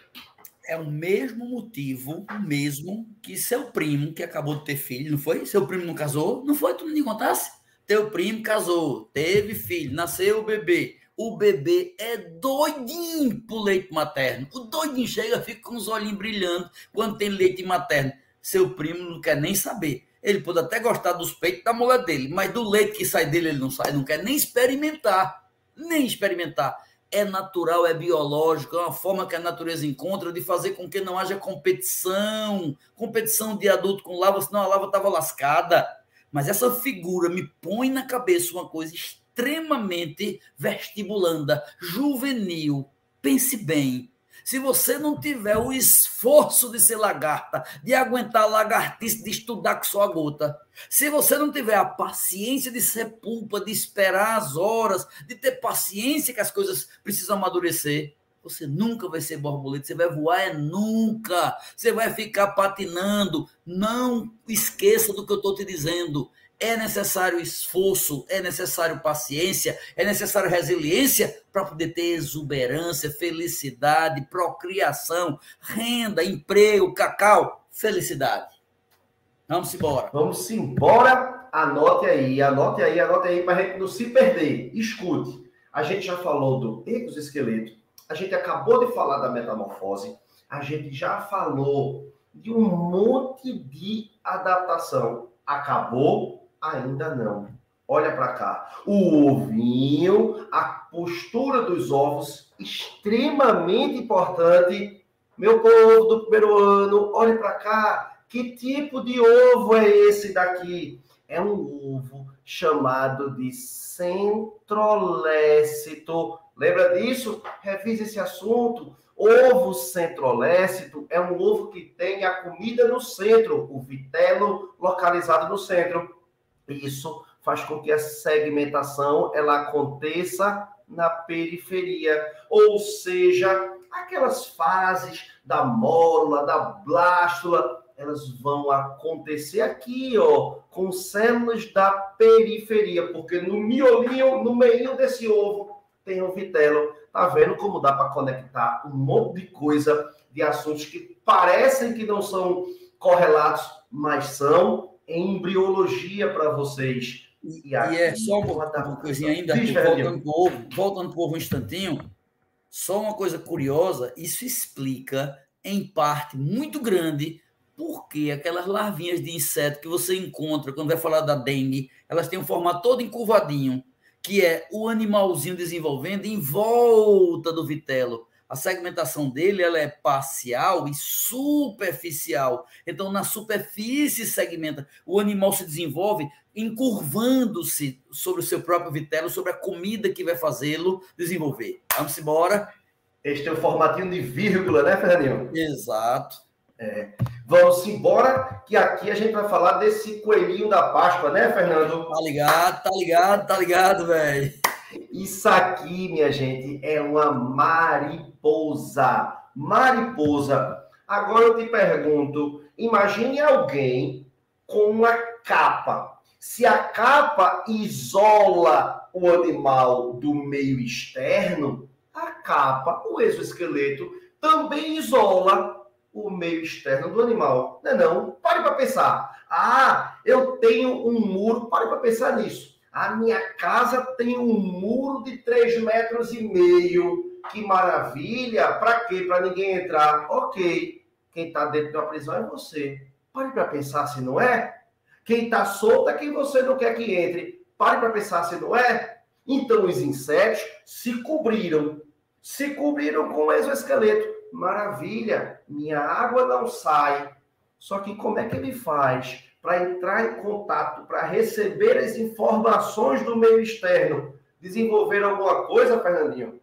É o mesmo motivo, o mesmo que seu primo, que acabou de ter filho, não foi? Seu primo não casou? Não foi? Tu não me contasse? Teu primo casou, teve filho, nasceu o bebê. O bebê é doidinho pro leite materno. O doidinho chega, fica com os olhinhos brilhando quando tem leite materno. Seu primo não quer nem saber ele pode até gostar dos peitos da mulher dele, mas do leite que sai dele ele não sai, não quer nem experimentar. Nem experimentar. É natural, é biológico, é uma forma que a natureza encontra de fazer com que não haja competição. Competição de adulto com lava, senão a lava estava lascada. Mas essa figura me põe na cabeça uma coisa extremamente vestibulanda, juvenil. Pense bem, se você não tiver o esforço de ser lagarta, de aguentar lagartice, de estudar com sua gota, se você não tiver a paciência de ser pulpa, de esperar as horas, de ter paciência que as coisas precisam amadurecer, você nunca vai ser borboleta, você vai voar é nunca. Você vai ficar patinando. Não esqueça do que eu estou te dizendo. É necessário esforço, é necessário paciência, é necessário resiliência para poder ter exuberância, felicidade, procriação, renda, emprego, cacau, felicidade. Vamos embora. Vamos embora. Anote aí, anote aí, anote aí para a gente não se perder. Escute. A gente já falou do exoesqueleto, a gente acabou de falar da metamorfose, a gente já falou de um monte de adaptação. Acabou? Ainda não. Olha para cá. O ovinho, a postura dos ovos, extremamente importante. Meu povo do primeiro ano, olhe para cá. Que tipo de ovo é esse daqui? É um ovo chamado de centrolécito. Lembra disso? Revise esse assunto. Ovo centrolécito é um ovo que tem a comida no centro, o vitelo localizado no centro. Isso faz com que a segmentação ela aconteça na periferia, ou seja, aquelas fases da mórula, da blástula, elas vão acontecer aqui, ó, com células da periferia, porque no miolinho, no meio desse ovo, tem um vitelo. Tá vendo como dá para conectar um monte de coisa, de assuntos que parecem que não são correlatos, mas são embriologia para vocês. E, e, é só uma, uma coisinha ainda, voltando para o ovo, voltando para ovo um instantinho, só uma coisa curiosa, isso explica, em parte muito grande, porque aquelas larvinhas de inseto que você encontra quando vai falar da dengue, elas têm um formato todo encurvadinho, que é o animalzinho desenvolvendo em volta do vitelo. A segmentação dele ela é parcial e superficial. Então, na superfície segmenta. O animal se desenvolve encurvando-se sobre o seu próprio vitelo, sobre a comida que vai fazê-lo desenvolver. Vamos embora. Este é o formatinho de vírgula, né, Fernandinho? Exato. É. Vamos embora, que aqui a gente vai falar desse coelhinho da Páscoa, né, Fernando? Tá ligado, tá ligado, tá ligado, velho. Isso aqui, minha gente, é uma mariposa. Mariposa. Agora eu te pergunto, imagine alguém com uma capa. Se a capa isola o animal do meio externo, a capa, o exoesqueleto, também isola o meio externo do animal. Não é não? Pare para pensar. Ah, eu tenho um muro. Pare para pensar nisso. A minha casa tem um muro de 3 metros e meio. Que maravilha. Para quê? Para ninguém entrar. Ok. Quem está dentro da prisão é você. Pare para pensar se não é. Quem está solto é quem você não quer que entre. Pare para pensar se não é. Então os insetos se cobriram. Se cobriram com o exoesqueleto maravilha, minha água não sai. Só que como é que ele faz para entrar em contato, para receber as informações do meio externo? Desenvolver alguma coisa, Fernandinho?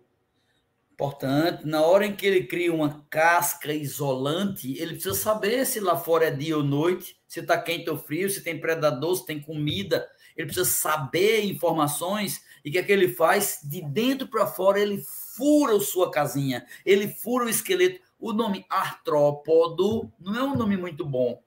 Importante, na hora em que ele cria uma casca isolante, ele precisa saber se lá fora é dia ou noite, se está quente ou frio, se tem predador, se tem comida. Ele precisa saber informações e o que é que ele faz de dentro para fora, ele fura sua casinha, ele fura o esqueleto. O nome artrópodo não é um nome muito bom.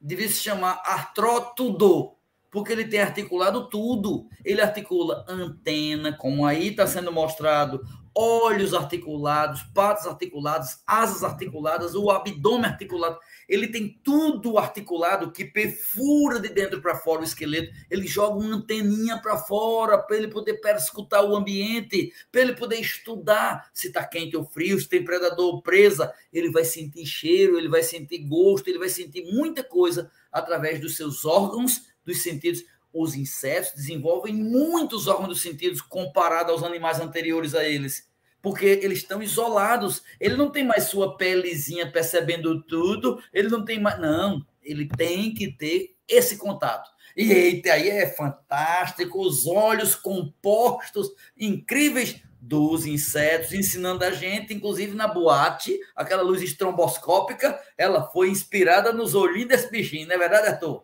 Devia se chamar artrótudo, porque ele tem articulado tudo. Ele articula antena, como aí está sendo mostrado, olhos articulados, patas articuladas, asas articuladas, o abdômen articulado. Ele tem tudo articulado que perfura de dentro para fora o esqueleto. Ele joga uma anteninha para fora para ele poder perscutar o ambiente, para ele poder estudar se está quente ou frio, se tem predador ou presa. Ele vai sentir cheiro, ele vai sentir gosto, ele vai sentir muita coisa através dos seus órgãos, dos sentidos os insetos desenvolvem muitos órgãos dos sentidos comparado aos animais anteriores a eles, porque eles estão isolados. Ele não tem mais sua pelezinha percebendo tudo, ele não tem mais. Não, ele tem que ter esse contato. E eita, aí é fantástico, os olhos compostos, incríveis dos insetos, ensinando a gente, inclusive na boate, aquela luz estromboscópica, ela foi inspirada nos olhinhos desse bichinho, não é verdade, Arthur?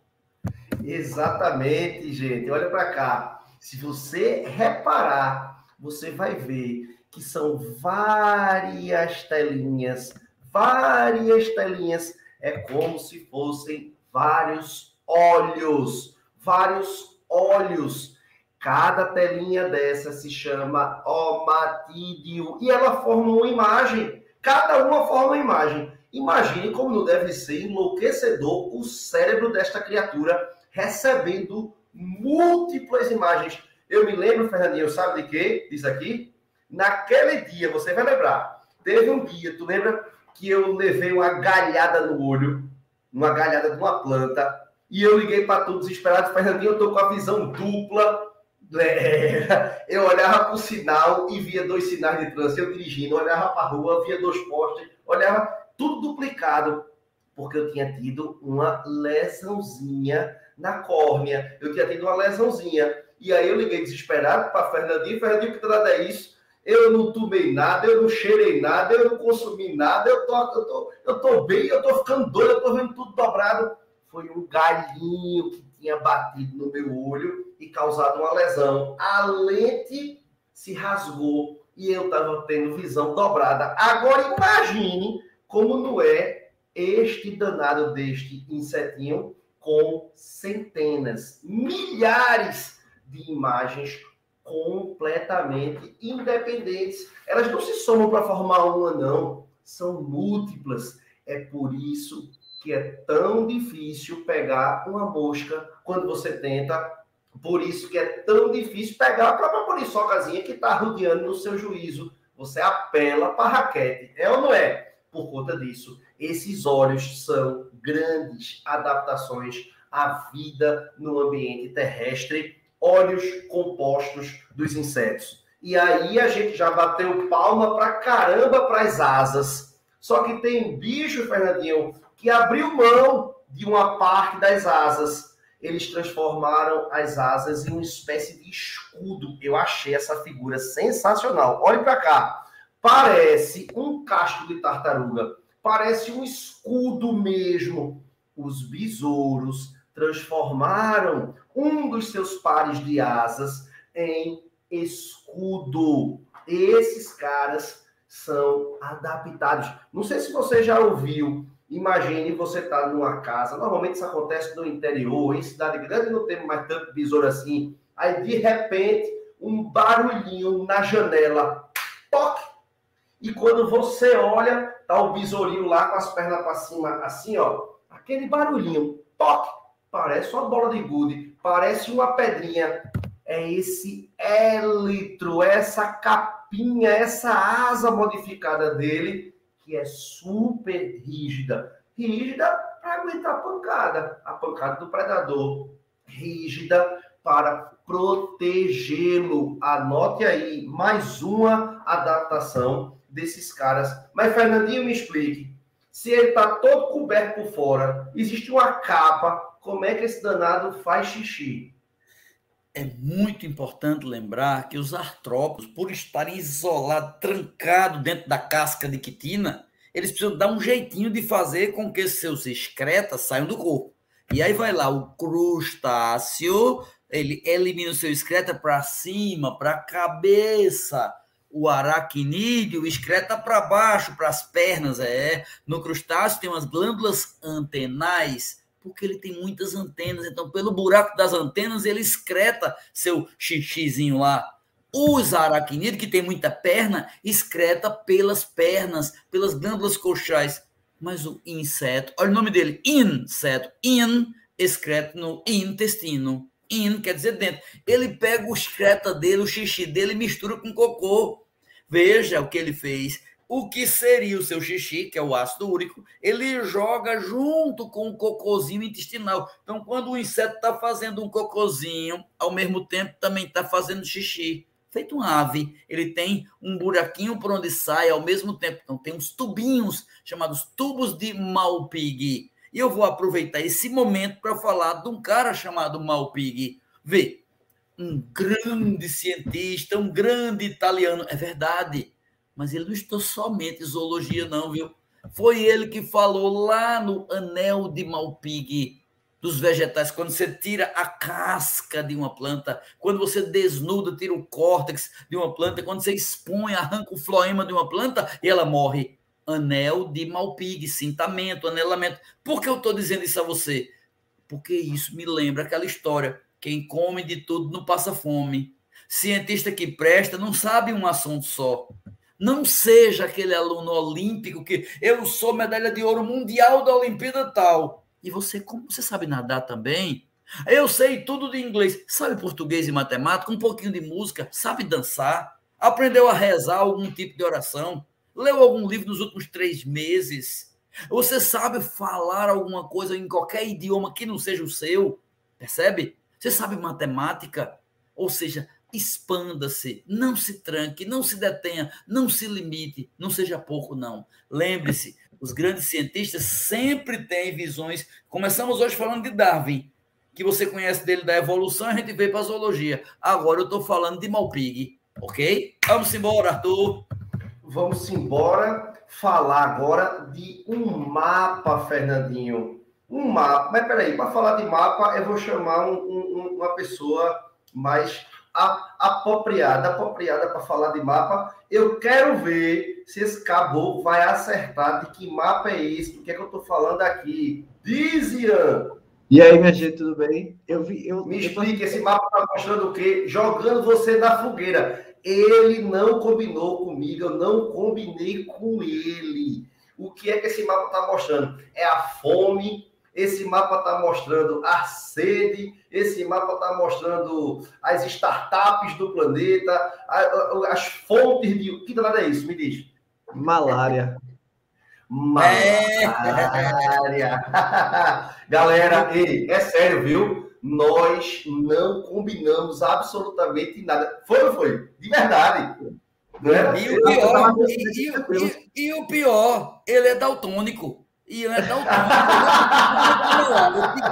Exatamente, gente. Olha para cá. Se você reparar, você vai ver que são várias telinhas, várias telinhas, é como se fossem vários olhos, vários olhos. Cada telinha dessa se chama omatídeo e ela forma uma imagem. Cada uma forma uma imagem. Imagine como não deve ser enlouquecedor o cérebro desta criatura recebendo múltiplas imagens. Eu me lembro, Fernandinho, sabe de quê? Diz aqui. Naquele dia, você vai lembrar, teve um dia, tu lembra que eu levei uma galhada no olho, uma galhada de uma planta, e eu liguei para todos desesperado, Fernandinho, eu tô com a visão dupla. É, eu olhava para o sinal e via dois sinais de trânsito, eu dirigindo, olhava para a rua, via dois postes, olhava tudo duplicado, porque eu tinha tido uma lesãozinha na córnea, eu tinha tido uma lesãozinha. E aí eu liguei desesperado para Fernandinho, Fernandinho, que nada é isso? Eu não tomei nada, eu não cheirei nada, eu não consumi nada, eu tô, eu tô, eu tô bem, eu tô ficando doido, eu tô vendo tudo dobrado. Foi um galinho que tinha batido no meu olho e causado uma lesão. A lente se rasgou e eu estava tendo visão dobrada. Agora imagine como não é este danado deste insetinho com centenas, milhares de imagens completamente independentes. Elas não se somam para formar uma, não. São múltiplas. É por isso que é tão difícil pegar uma mosca quando você tenta. Por isso que é tão difícil pegar a própria muriçocazinha que está rodeando no seu juízo. Você apela para raquete. É ou não é? Por conta disso, esses olhos são grandes adaptações à vida no ambiente terrestre óleos compostos dos insetos. E aí a gente já bateu palma pra caramba para as asas. Só que tem bicho, Fernandinho, que abriu mão de uma parte das asas. Eles transformaram as asas em uma espécie de escudo. Eu achei essa figura sensacional. Olhe para cá. Parece um casco de tartaruga. Parece um escudo mesmo. Os besouros transformaram um dos seus pares de asas em escudo. Esses caras são adaptados. Não sei se você já ouviu. Imagine você tá numa casa. Normalmente isso acontece no interior, em cidade grande não tem mais tanto besouro assim. Aí de repente um barulhinho na janela, toque. E quando você olha, tá o besourinho lá com as pernas para cima, assim, ó, aquele barulhinho, toque Parece uma bola de gude, parece uma pedrinha. É esse élitro, essa capinha, essa asa modificada dele, que é super rígida. Rígida para aguentar a pancada, a pancada do predador. Rígida para protegê-lo. Anote aí mais uma adaptação desses caras. Mas, Fernandinho, me explique. Se ele está todo coberto por fora, existe uma capa como é que esse danado faz xixi? É muito importante lembrar que os artrópodes, por estarem isolados, trancados dentro da casca de quitina, eles precisam dar um jeitinho de fazer com que seus excretas saiam do corpo. E aí vai lá o crustáceo, ele elimina o seu excreta para cima, para a cabeça. O aracnídeo excreta para baixo, para as pernas. É. No crustáceo tem umas glândulas antenais porque ele tem muitas antenas. Então, pelo buraco das antenas, ele excreta seu xixizinho lá. Os aracnídeos, que tem muita perna, excreta pelas pernas, pelas glândulas coxais. Mas o inseto, olha o nome dele, inseto, in, excreta no intestino. In quer dizer dentro. Ele pega o excreta dele, o xixi dele e mistura com cocô. Veja o que ele fez o que seria o seu xixi, que é o ácido úrico, ele joga junto com o cocôzinho intestinal. Então, quando o inseto está fazendo um cocôzinho, ao mesmo tempo também está fazendo xixi. Feito um ave, ele tem um buraquinho por onde sai ao mesmo tempo. Então, tem uns tubinhos chamados tubos de Malpighi. E eu vou aproveitar esse momento para falar de um cara chamado Malpighi. Vê, um grande cientista, um grande italiano. É verdade mas ele não estudou somente zoologia, não, viu? Foi ele que falou lá no Anel de Malpighi, dos vegetais, quando você tira a casca de uma planta, quando você desnuda, tira o córtex de uma planta, quando você expõe, arranca o floema de uma planta e ela morre. Anel de Malpighi, cintamento, anelamento. Por que eu estou dizendo isso a você? Porque isso me lembra aquela história: quem come de tudo não passa fome. Cientista que presta não sabe um assunto só. Não seja aquele aluno olímpico que eu sou medalha de ouro mundial da Olimpíada tal. E você, como você sabe nadar também? Eu sei tudo de inglês. Sabe português e matemática, um pouquinho de música, sabe dançar, aprendeu a rezar algum tipo de oração, leu algum livro nos últimos três meses. Você sabe falar alguma coisa em qualquer idioma que não seja o seu, percebe? Você sabe matemática, ou seja, expanda-se, não se tranque, não se detenha, não se limite, não seja pouco, não. Lembre-se, os grandes cientistas sempre têm visões. Começamos hoje falando de Darwin, que você conhece dele da evolução, a gente veio para a zoologia. Agora eu estou falando de Malpig, ok? Vamos embora, Arthur. Vamos embora falar agora de um mapa, Fernandinho. Um mapa. Mas peraí, para falar de mapa, eu vou chamar um, um, uma pessoa mais apropriada, apropriada para falar de mapa. Eu quero ver se esse caboclo vai acertar de que mapa é esse, do que é que eu estou falando aqui. Diz, Ian. E aí, minha gente, tudo bem? Eu vi, eu, Me explique, esse mapa está mostrando o quê? Jogando você na fogueira. Ele não combinou comigo, eu não combinei com ele. O que é que esse mapa está mostrando? É a fome, esse mapa está mostrando a sede, esse mapa está mostrando as startups do planeta, as fontes de. Que danada é isso? Me diz. Malária. Malária. Galera, ei, é sério, viu? Nós não combinamos absolutamente nada. Foi ou foi? De verdade. Né? E, o pior, e, e, e, o pior, ele é daltônico. E é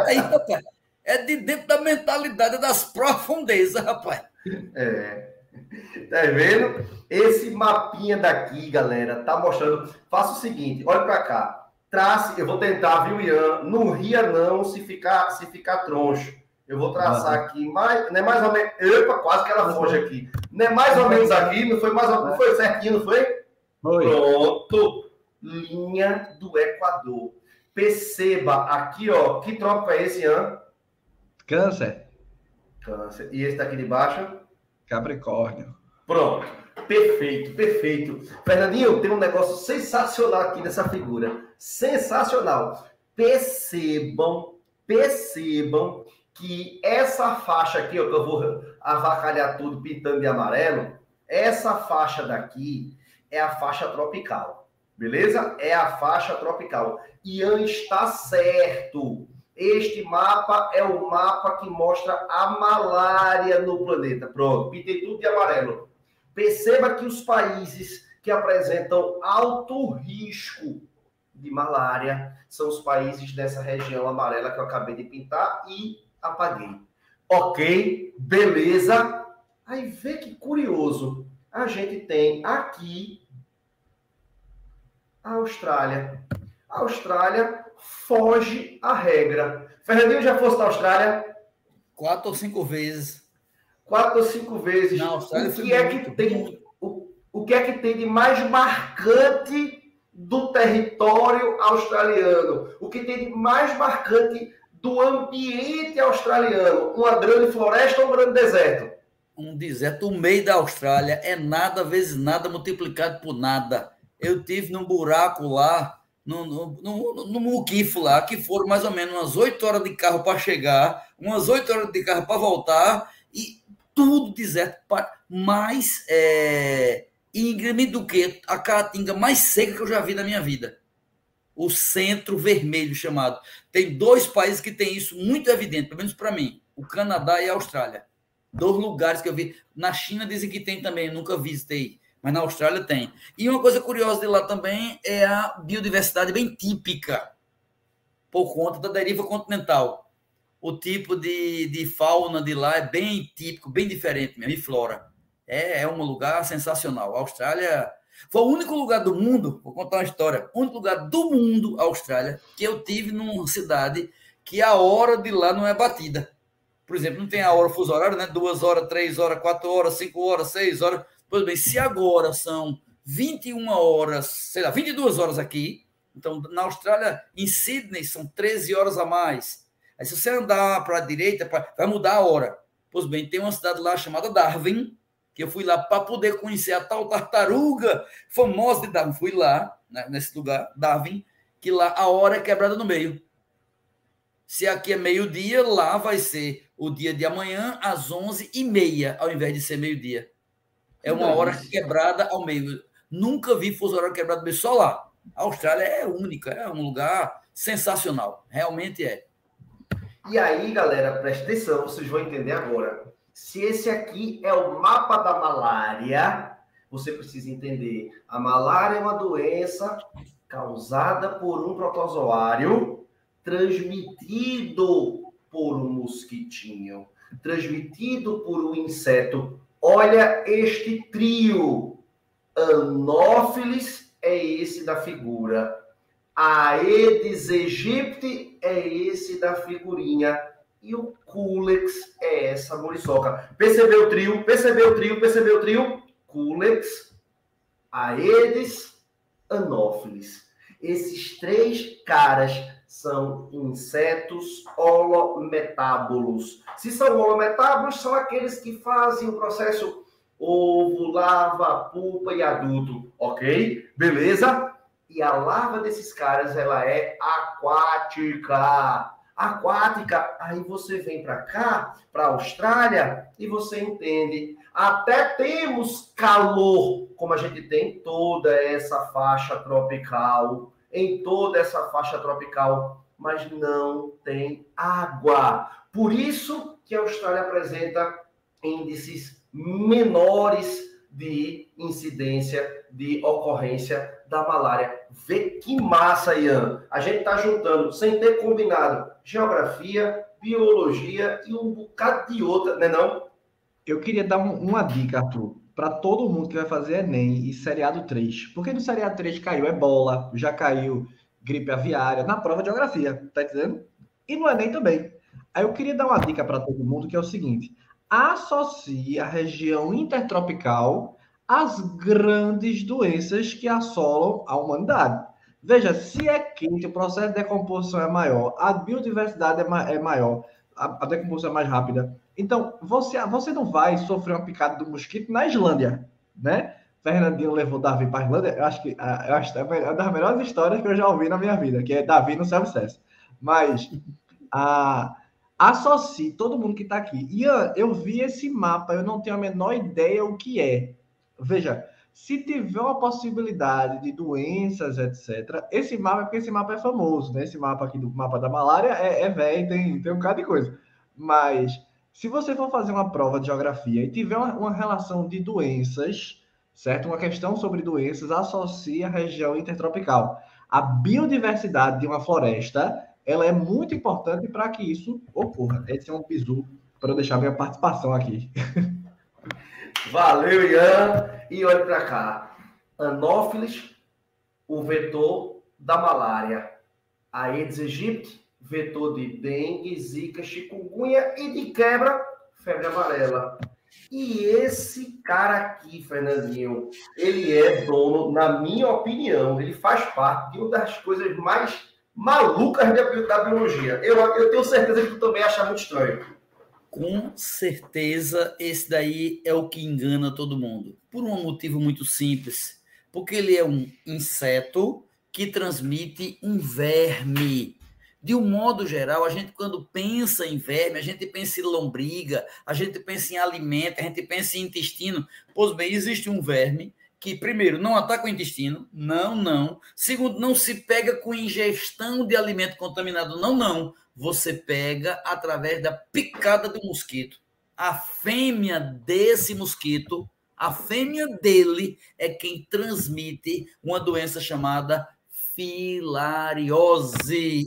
aí, rapaz. É de dentro da mentalidade das profundezas, rapaz. É. Tá vendo? Esse mapinha daqui, galera, tá mostrando. Faça o seguinte, olha para cá. Trace, eu vou tentar, viu, Ian? Não ria não se ficar, se ficar troncho. Eu vou traçar ah, aqui, mais, não é mais ou menos. Epa, quase que ela foge aqui. Não é mais ou menos aqui, não foi mais ou menos. Foi certinho, não foi? Foi. Pronto linha do Equador. Perceba aqui, ó, que trópico é esse, Ian? Câncer. Câncer. E esse daqui de baixo? Capricórnio. Pronto. Perfeito, perfeito. Fernandinho, tem um negócio sensacional aqui nessa figura. Sensacional. Percebam, percebam que essa faixa aqui, ó, que eu vou avacalhar tudo pintando de amarelo, essa faixa daqui é a faixa tropical. Beleza? É a faixa tropical. Ian está certo. Este mapa é o mapa que mostra a malária no planeta. Pronto, pintei tudo de amarelo. Perceba que os países que apresentam alto risco de malária são os países dessa região amarela que eu acabei de pintar e apaguei. Ok, beleza. Aí vê que curioso. A gente tem aqui a Austrália. A Austrália foge à regra. Fernandinho já fosse na Austrália? Quatro ou cinco vezes. Quatro ou cinco vezes. Na Austrália o que é muito, que tem? O, o que é que tem de mais marcante do território australiano? O que tem de mais marcante do ambiente australiano? Uma grande floresta ou um grande deserto? Um deserto. O meio da Austrália é nada vezes nada multiplicado por nada eu tive num buraco lá, no Muquifo lá, que foram mais ou menos umas oito horas de carro para chegar, umas oito horas de carro para voltar, e tudo deserto, mais é, íngreme do que a caatinga mais seca que eu já vi na minha vida. O centro vermelho chamado. Tem dois países que têm isso muito evidente, pelo menos para mim: o Canadá e a Austrália. Dois lugares que eu vi. Na China dizem que tem também, nunca visitei mas na Austrália tem. E uma coisa curiosa de lá também é a biodiversidade bem típica, por conta da deriva continental. O tipo de, de fauna de lá é bem típico, bem diferente mesmo, e flora. É, é um lugar sensacional. A Austrália foi o único lugar do mundo, vou contar uma história, o único lugar do mundo, Austrália, que eu tive numa cidade que a hora de lá não é batida. Por exemplo, não tem a hora fuso horário, né? Duas horas, três horas, quatro horas, cinco horas, seis horas. Pois bem, se agora são 21 horas, sei lá, 22 horas aqui, então na Austrália, em Sydney, são 13 horas a mais. Aí se você andar para a direita, vai mudar a hora. Pois bem, tem uma cidade lá chamada Darwin, que eu fui lá para poder conhecer a tal tartaruga famosa de Darwin. Fui lá, né, nesse lugar, Darwin, que lá a hora é quebrada no meio. Se aqui é meio-dia, lá vai ser o dia de amanhã às 11h30, ao invés de ser meio-dia. É uma hora quebrada ao meio. Nunca vi fuso horário quebrado meio só lá. A Austrália é única, é um lugar sensacional. Realmente é. E aí, galera, preste atenção, vocês vão entender agora. Se esse aqui é o mapa da malária, você precisa entender. A malária é uma doença causada por um protozoário transmitido por um mosquitinho, transmitido por um inseto. Olha este trio. Anófilis é esse da figura. Aedes aegypti é esse da figurinha. E o Culex é essa muriçoca. Percebeu o trio? Percebeu o trio? Percebeu o trio? Culex, Aedes, Anófilis. Esses três caras são insetos holometábolos. Se são holometábolos, são aqueles que fazem o processo ovo, larva, pupa e adulto, ok? Beleza? E a larva desses caras, ela é aquática. Aquática. Aí você vem para cá, para a Austrália, e você entende. Até temos calor, como a gente tem toda essa faixa tropical, em toda essa faixa tropical, mas não tem água. Por isso que a Austrália apresenta índices menores de incidência, de ocorrência da malária. Vê que massa, Ian. A gente está juntando, sem ter combinado, geografia, biologia e um bocado de outra, né não? Eu queria dar um, uma dica, Arthur, para todo mundo que vai fazer Enem e seriado 3. Porque no seriado 3 caiu ebola, já caiu gripe aviária, na prova de geografia, tá entendendo? E no Enem também. Aí eu queria dar uma dica para todo mundo, que é o seguinte associa a região intertropical às grandes doenças que assolam a humanidade. Veja, se é quente, o processo de decomposição é maior, a biodiversidade é, ma é maior, a, a, decomposição é mais rápida. Então, você, você não vai sofrer uma picada do mosquito na Islândia, né? Fernandinho levou Davi para a Islândia, eu acho que eu acho que é uma das melhores histórias que eu já ouvi na minha vida, que é Davi no self-sucesso. Mas a associe todo mundo que está aqui. Ian, eu vi esse mapa, eu não tenho a menor ideia o que é. Veja, se tiver uma possibilidade de doenças, etc., esse mapa, porque esse mapa é famoso, né? Esse mapa aqui do mapa da malária é, é velho, tem, tem um bocado de coisa. Mas se você for fazer uma prova de geografia e tiver uma, uma relação de doenças, certo? Uma questão sobre doenças, associe a região intertropical. A biodiversidade de uma floresta ela é muito importante para que isso ocorra. Esse é um bizu para eu deixar minha participação aqui. Valeu, Ian. E olhe para cá. Anófilis, o vetor da malária. Aedes aegypti, vetor de dengue, zika, chikungunya e de quebra, febre amarela. E esse cara aqui, Fernandinho, ele é dono, na minha opinião, ele faz parte de uma das coisas mais malucas da biologia. Eu, eu tenho certeza que tu também acha muito estranho. Com certeza, esse daí é o que engana todo mundo. Por um motivo muito simples. Porque ele é um inseto que transmite um verme. De um modo geral, a gente, quando pensa em verme, a gente pensa em lombriga, a gente pensa em alimento, a gente pensa em intestino. Pois bem, existe um verme que, primeiro, não ataca o intestino, não, não. Segundo, não se pega com ingestão de alimento contaminado, não, não. Você pega através da picada do mosquito. A fêmea desse mosquito, a fêmea dele é quem transmite uma doença chamada filariose.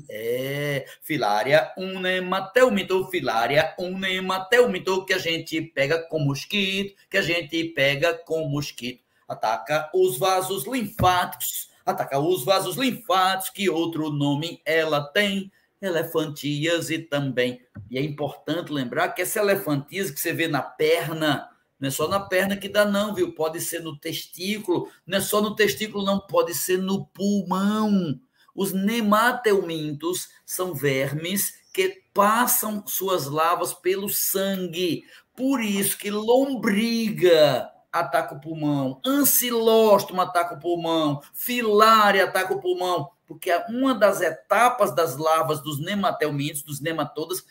É, filária unemateumito, filária unemateumito, que a gente pega com mosquito, que a gente pega com mosquito ataca os vasos linfáticos, ataca os vasos linfáticos, que outro nome ela tem? elefantíase também. E é importante lembrar que essa elefantíase que você vê na perna, não é só na perna que dá, não, viu? Pode ser no testículo, não é só no testículo, não, pode ser no pulmão. Os nemateumintos são vermes que passam suas lavas pelo sangue. Por isso que lombriga ataca o pulmão, ancilóstomo ataca o pulmão, filária ataca o pulmão, porque uma das etapas das larvas dos nematelmintos, dos nematodas,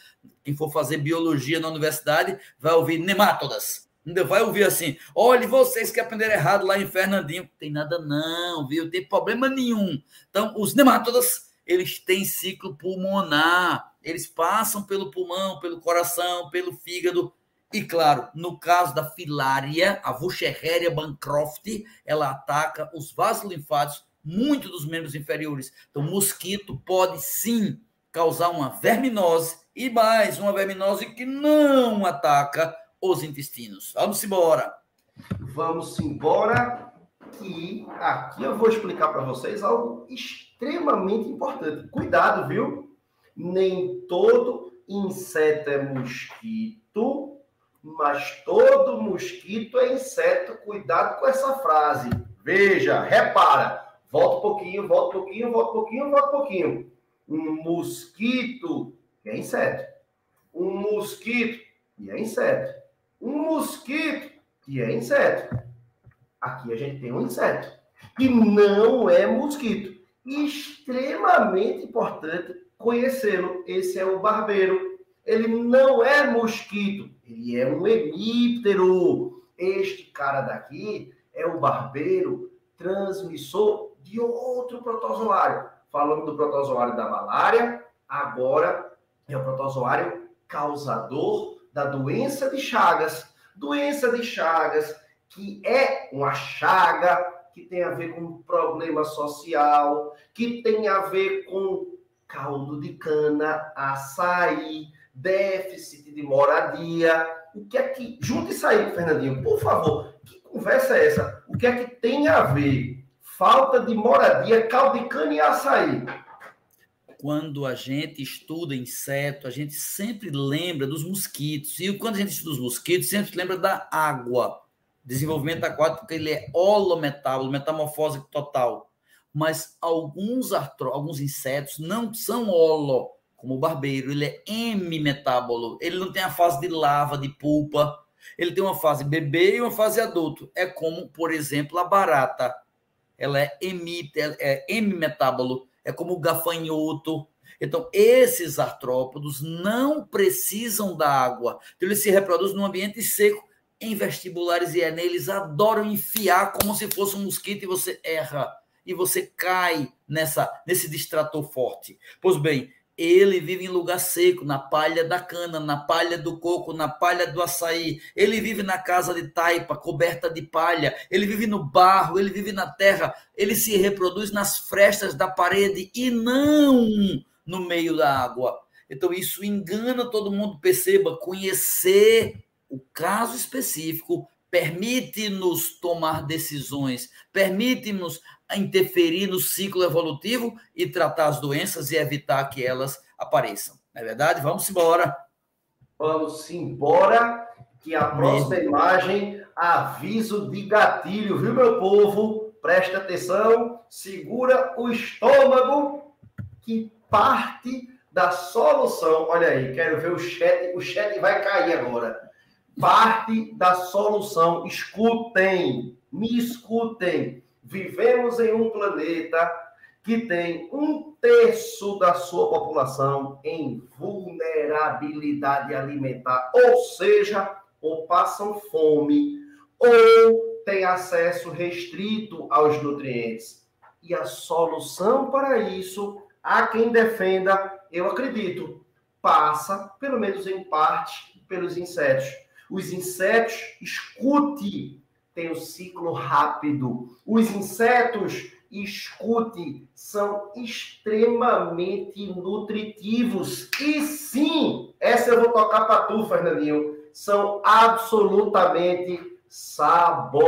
quem for fazer biologia na universidade vai ouvir nemátodas. Ainda vai ouvir assim, olha, vocês que aprenderam errado lá em Fernandinho. Tem nada não, viu? Tem problema nenhum. Então, os nemátodas, eles têm ciclo pulmonar. Eles passam pelo pulmão, pelo coração, pelo fígado. E, claro, no caso da filária, a Wuchereria bancroft, ela ataca os vasos linfáticos, muito dos membros inferiores. Então, mosquito pode sim causar uma verminose e mais uma verminose que não ataca os intestinos. Vamos embora. Vamos embora. E aqui eu vou explicar para vocês algo extremamente importante. Cuidado, viu? Nem todo inseto é mosquito, mas todo mosquito é inseto. Cuidado com essa frase. Veja, repara. Volta um pouquinho, volta um pouquinho, volta um pouquinho, volta um pouquinho. Um mosquito é inseto. Um mosquito é inseto um mosquito, que é inseto. Aqui a gente tem um inseto, que não é mosquito. Extremamente importante conhecê-lo. Esse é o barbeiro. Ele não é mosquito, ele é um hemíptero. Este cara daqui é o barbeiro transmissor de outro protozoário. Falando do protozoário da malária, agora é o protozoário causador da doença de Chagas. Doença de Chagas, que é uma chaga que tem a ver com problema social, que tem a ver com caldo de cana, açaí, déficit de moradia. O que é que. Junte isso aí, Fernandinho, por favor. Que conversa é essa? O que é que tem a ver falta de moradia, caldo de cana e açaí? Quando a gente estuda inseto, a gente sempre lembra dos mosquitos. E quando a gente estuda os mosquitos, sempre lembra da água. Desenvolvimento aquático, porque ele é holometábolo, metamorfose total. Mas alguns, artro, alguns insetos não são holo, como o barbeiro. Ele é hemimetábolo. Ele não tem a fase de lava, de pulpa. Ele tem uma fase bebê e uma fase adulto. É como, por exemplo, a barata. Ela é, hemite, é hemimetábolo é como o gafanhoto. Então, esses artrópodos não precisam da água. Então, eles se reproduzem num ambiente seco. Em vestibulares e ENE, eles adoram enfiar como se fosse um mosquito e você erra. E você cai nessa nesse distrator forte. Pois bem, ele vive em lugar seco, na palha da cana, na palha do coco, na palha do açaí. Ele vive na casa de taipa, coberta de palha. Ele vive no barro, ele vive na terra. Ele se reproduz nas frestas da parede e não no meio da água. Então isso engana todo mundo. Perceba, conhecer o caso específico permite-nos tomar decisões, permite-nos interferir no ciclo evolutivo e tratar as doenças e evitar que elas apareçam. Não é verdade? Vamos embora. Vamos embora, que a próxima imagem, aviso de gatilho, viu, meu povo? Presta atenção, segura o estômago, que parte da solução. Olha aí, quero ver o chat, o chat vai cair agora parte da solução. Escutem, me escutem. Vivemos em um planeta que tem um terço da sua população em vulnerabilidade alimentar, ou seja, ou passam fome, ou têm acesso restrito aos nutrientes. E a solução para isso, há quem defenda, eu acredito, passa, pelo menos em parte, pelos insetos os insetos, escute, tem um ciclo rápido. Os insetos, escute, são extremamente nutritivos. E sim, essa eu vou tocar para tu, Fernandinho, são absolutamente saborosos.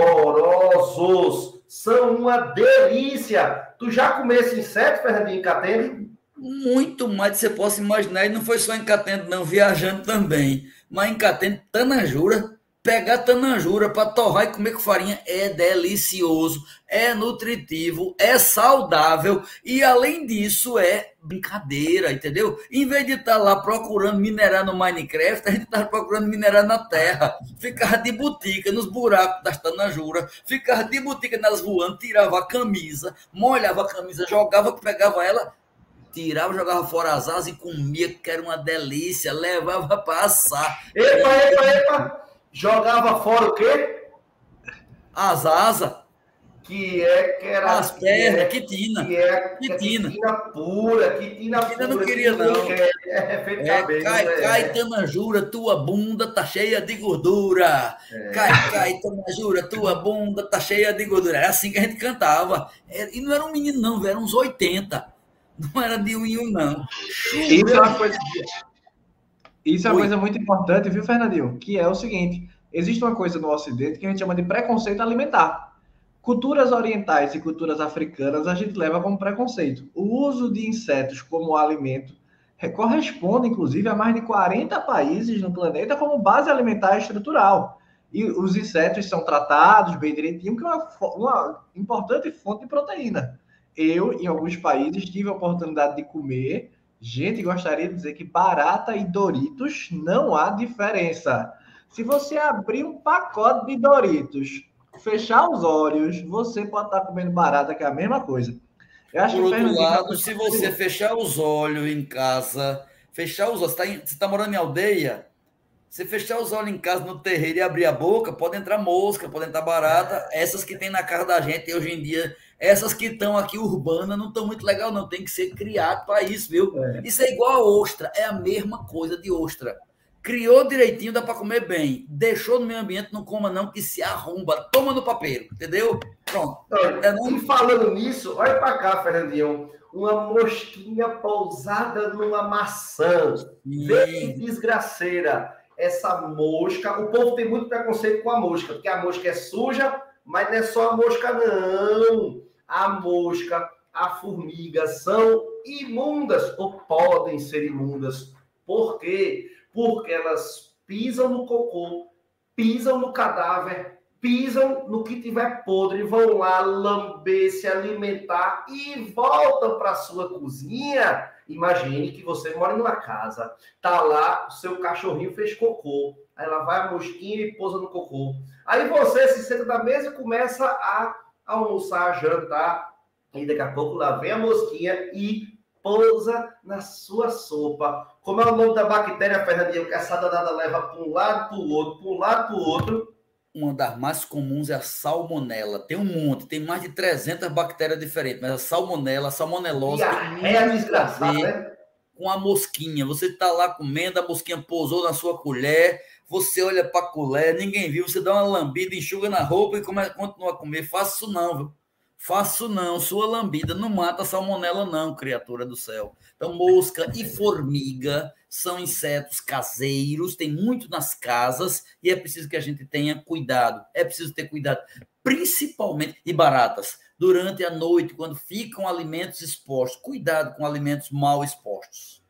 São uma delícia. Tu já comeu esse inseto, Fernandinho Catende? Muito mais do que você possa imaginar. E não foi só em Catendo, não, viajando também. Mas em Catendo, Tanajura, pegar tanajura para torrar e comer com farinha é delicioso, é nutritivo, é saudável e além disso é brincadeira, entendeu? Em vez de estar tá lá procurando minerar no Minecraft, a gente estava procurando minerar na terra. Ficava de botica nos buracos das tanajuras, ficava de botica nas voando, tirava a camisa, molhava a camisa, jogava, pegava ela, tirava, jogava fora as asas e comia, que era uma delícia, levava para assar. Epa, epa, epa! Jogava fora o quê? As asas. Que é que era. As pernas, que, quitina. Que é quitina. quitina pura, quitina pura. não queria, não. não quer. É, feito é, cabelo, cai, é. cai, tanajura, tua bunda tá cheia de gordura. É. Cai, cai, tanajura, tua bunda tá cheia de gordura. Era assim que a gente cantava. E não era um menino, não, era uns 80. Não era de um em um, não. Isso é uma coisa. Isso é uma Oi. coisa muito importante, viu, Fernandinho? Que é o seguinte: existe uma coisa no Ocidente que a gente chama de preconceito alimentar. Culturas orientais e culturas africanas a gente leva como preconceito. O uso de insetos como alimento corresponde, inclusive, a mais de 40 países no planeta como base alimentar estrutural. E os insetos são tratados bem direitinho, que é uma, uma importante fonte de proteína. Eu, em alguns países, tive a oportunidade de comer Gente, gostaria de dizer que barata e Doritos não há diferença. Se você abrir um pacote de Doritos, fechar os olhos, você pode estar comendo barata, que é a mesma coisa. Eu acho Por outro lado, se você fechar os olhos em casa, fechar os olhos, você está tá morando em aldeia, se fechar os olhos em casa no terreiro e abrir a boca, pode entrar mosca, pode entrar barata. Essas que tem na casa da gente hoje em dia essas que estão aqui urbanas não estão muito legal, não. Tem que ser criado para isso, viu? É. Isso é igual a ostra, é a mesma coisa de ostra. Criou direitinho, dá para comer bem. Deixou no meio ambiente, não coma, não, que se arromba. Toma no papel, entendeu? Pronto. é, não... E falando nisso, olha para cá, Fernandinho. Uma mosquinha pousada numa maçã. Vem desgraceira. Essa mosca. O povo tem muito preconceito com a mosca, porque a mosca é suja, mas não é só a mosca, não a mosca, a formiga são imundas ou podem ser imundas. Por quê? Porque elas pisam no cocô, pisam no cadáver, pisam no que tiver podre, vão lá lamber, se alimentar e voltam para sua cozinha. Imagine que você mora numa casa, tá lá, o seu cachorrinho fez cocô, aí lá vai a mosquinha e pousa no cocô. Aí você se senta na mesa e começa a almoçar, jantar, e daqui a pouco lá vem a mosquinha e pousa na sua sopa. Como é o nome da bactéria, Fernandinho, que essa danada leva para um lado, para o outro, para um lado, para o outro? Uma das mais comuns é a salmonela. Tem um monte, tem mais de 300 bactérias diferentes, mas a salmonela, a salmonelose... é desgraçada, né? Com a mosquinha. Você está lá comendo, a mosquinha pousou na sua colher, você olha para a colher, ninguém viu, você dá uma lambida, enxuga na roupa e come, continua a comer. Faça isso não, viu? Faço não, sua lambida não mata salmonela não, criatura do céu. Então mosca e formiga são insetos caseiros, tem muito nas casas e é preciso que a gente tenha cuidado. É preciso ter cuidado, principalmente e baratas durante a noite quando ficam alimentos expostos. Cuidado com alimentos mal expostos.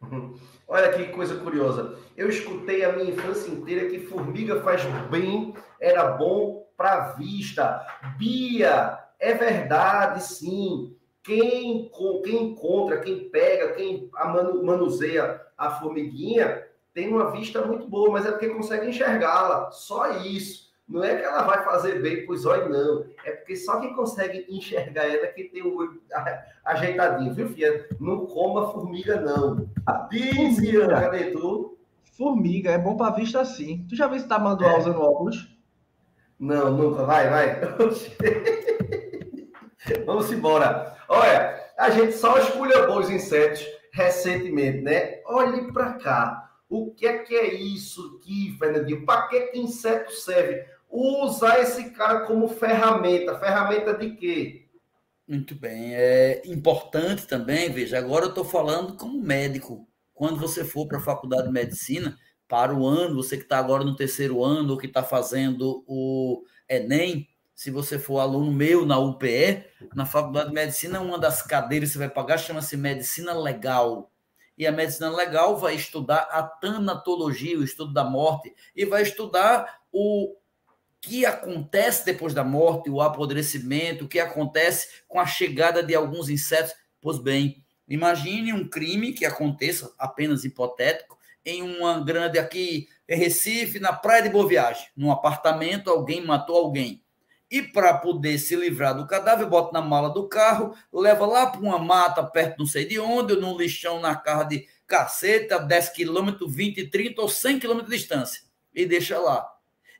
Olha que coisa curiosa. Eu escutei a minha infância inteira que formiga faz bem, era bom para vista. Bia, é verdade, sim. Quem, quem encontra, quem pega, quem manuseia a formiguinha tem uma vista muito boa, mas é porque consegue enxergá-la. Só isso. Não é que ela vai fazer bem para os olhos, não. É porque só quem consegue enxergar ela é que tem o olho ajeitadinho, viu, filha? Não coma formiga, não. Diz, cadê tu? Formiga é bom para vista sim. Tu já viu se tá manual é. usando óculos? Não, nunca. Vai, vai. Vamos embora. Olha, a gente só escolheu os insetos recentemente, né? Olhe para cá. O que é que é isso aqui, Fernandinho? Para que, que inseto serve? Usar esse cara como ferramenta. Ferramenta de quê? Muito bem. É importante também, veja, agora eu estou falando como médico. Quando você for para a faculdade de medicina, para o ano, você que está agora no terceiro ano, ou que está fazendo o Enem, Se você for aluno meu na UPE, na Faculdade de Medicina, uma das cadeiras que você vai pagar chama-se Medicina Legal. E a medicina legal vai estudar a tanatologia, o estudo da morte, e vai estudar o que acontece depois da morte, o apodrecimento, o que acontece com a chegada de alguns insetos. Pois bem, imagine um crime que aconteça, apenas hipotético, em uma grande aqui em Recife, na Praia de Boa Viagem, num apartamento, alguém matou alguém. E para poder se livrar do cadáver, bota na mala do carro, leva lá para uma mata perto não sei de onde, ou num lixão na carro de caceta, 10 quilômetros, 20, 30 ou 100 quilômetros de distância, e deixa lá.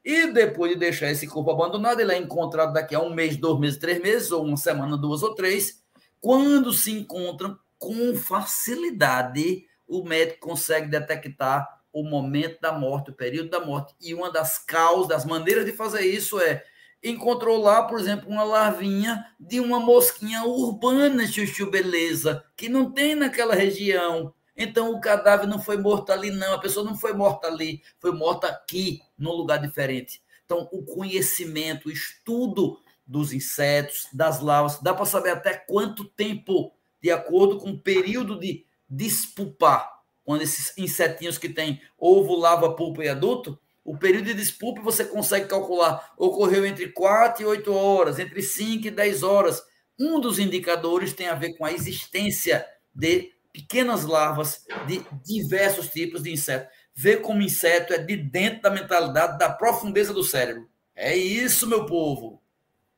E depois de deixar esse corpo abandonado, ele é encontrado daqui a um mês, dois meses, três meses, ou uma semana, duas ou três. Quando se encontram com facilidade, o médico consegue detectar o momento da morte, o período da morte. E uma das causas, das maneiras de fazer isso é encontrou lá, por exemplo, uma larvinha de uma mosquinha urbana, chuchu beleza, que não tem naquela região. Então o cadáver não foi morto ali, não. A pessoa não foi morta ali, foi morta aqui, num lugar diferente. Então, o conhecimento, o estudo dos insetos, das larvas, dá para saber até quanto tempo, de acordo com o período de despupar, quando esses insetinhos que têm ovo, lava, pulpa e adulto, o período de despulpe você consegue calcular. Ocorreu entre 4 e 8 horas, entre 5 e 10 horas. Um dos indicadores tem a ver com a existência de pequenas larvas de diversos tipos de inseto. Ver como inseto é de dentro da mentalidade, da profundeza do cérebro. É isso, meu povo.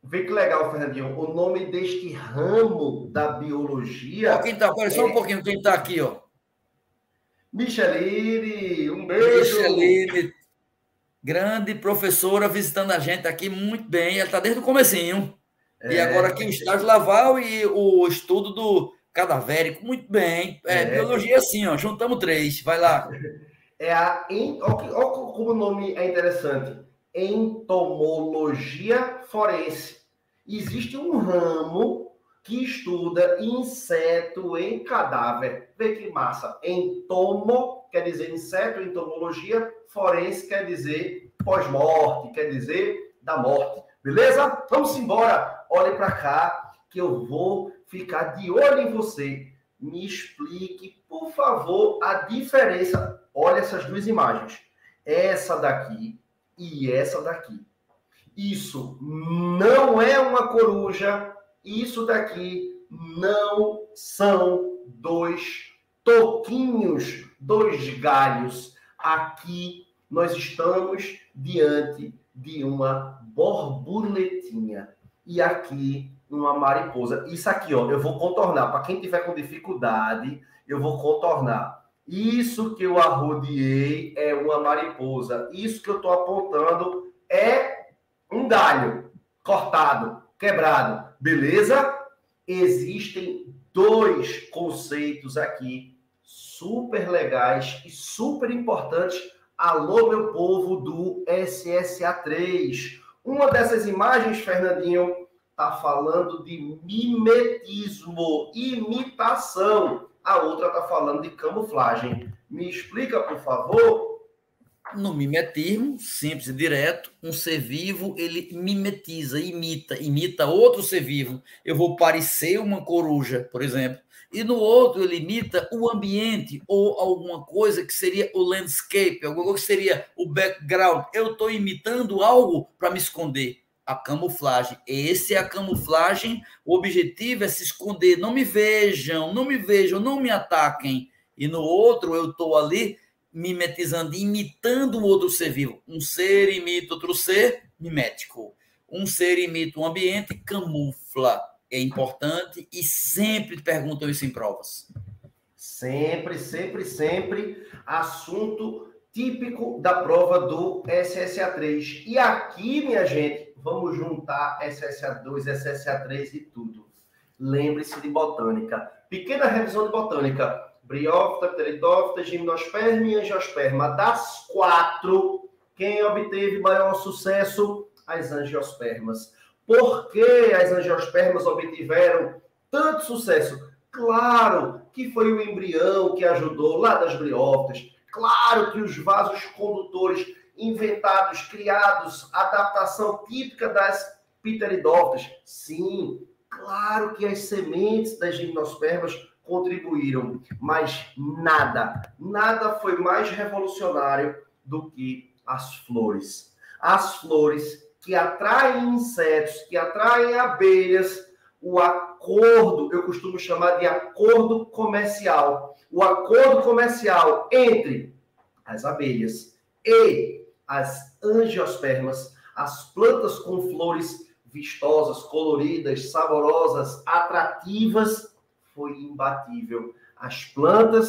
Vê que legal, Fernandinho. O nome deste ramo da biologia. Ó, quem tá, é... só um pouquinho, quem está aqui, ó. Micheline, um beijo. Micheline, grande professora visitando a gente aqui muito bem. Ela está desde o comecinho. É, e agora aqui o estágio laval e o estudo do cadavérico. Muito bem. É, é. biologia assim, ó. Juntamos três. Vai lá. É a... Olha como o nome é interessante. Entomologia forense. Existe um ramo que estuda inseto em cadáver. Vê que massa. Entomo quer dizer inseto, entomologia forense quer dizer pós-morte, quer dizer da morte. Beleza? Vamos embora. Olhe para cá que eu vou ficar de olho em você. Me explique, por favor, a diferença. Olha essas duas imagens. Essa daqui e essa daqui. Isso não é uma coruja. Isso daqui não são dois toquinhos, dois galhos. Aqui nós estamos diante de uma borboletinha. E aqui uma mariposa. Isso aqui, ó, eu vou contornar. Para quem tiver com dificuldade, eu vou contornar. Isso que eu arrodeei é uma mariposa. Isso que eu estou apontando é um galho cortado, quebrado. Beleza? Existem dois conceitos aqui super legais e super importantes Alô, meu povo do SSA3. Uma dessas imagens, Fernandinho, está falando de mimetismo, imitação. A outra está falando de camuflagem. Me explica, por favor. No mimetismo, simples e direto, um ser vivo, ele mimetiza, imita, imita outro ser vivo. Eu vou parecer uma coruja, por exemplo e no outro ele imita o ambiente ou alguma coisa que seria o landscape, alguma coisa que seria o background. Eu estou imitando algo para me esconder. A camuflagem. Esse é a camuflagem. O objetivo é se esconder. Não me vejam, não me vejam, não me ataquem. E no outro eu estou ali mimetizando, imitando o outro ser vivo. Um ser imita outro ser, mimético. Um ser imita o ambiente, camufla é importante e sempre perguntam isso em provas. Sempre, sempre, sempre assunto típico da prova do SSA3. E aqui, minha gente, vamos juntar SSA2, SSA3 e tudo. Lembre-se de botânica. Pequena revisão de botânica. Briófita, pteridófita, gimnosperma e angiosperma. Das quatro, quem obteve maior sucesso? As angiospermas. Por que as angiospermas obtiveram tanto sucesso? Claro que foi o embrião que ajudou lá das briófitas. Claro que os vasos condutores inventados, criados, adaptação típica das pteridófitas? Sim, claro que as sementes das gimnospermas contribuíram, mas nada, nada foi mais revolucionário do que as flores. As flores que atraem insetos, que atraem abelhas, o acordo, eu costumo chamar de acordo comercial. O acordo comercial entre as abelhas e as angiospermas, as plantas com flores vistosas, coloridas, saborosas, atrativas, foi imbatível. As plantas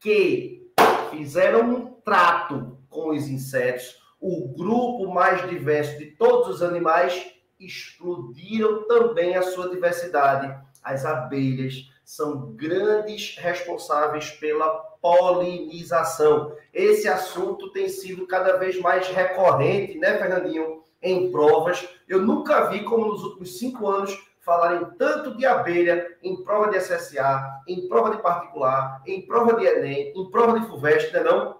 que fizeram um trato com os insetos, o grupo mais diverso de todos os animais, explodiram também a sua diversidade. As abelhas são grandes responsáveis pela polinização. Esse assunto tem sido cada vez mais recorrente, né, Fernandinho, em provas. Eu nunca vi como nos últimos cinco anos falarem tanto de abelha em prova de SSA, em prova de particular, em prova de Enem, em prova de FUVEST, não é não?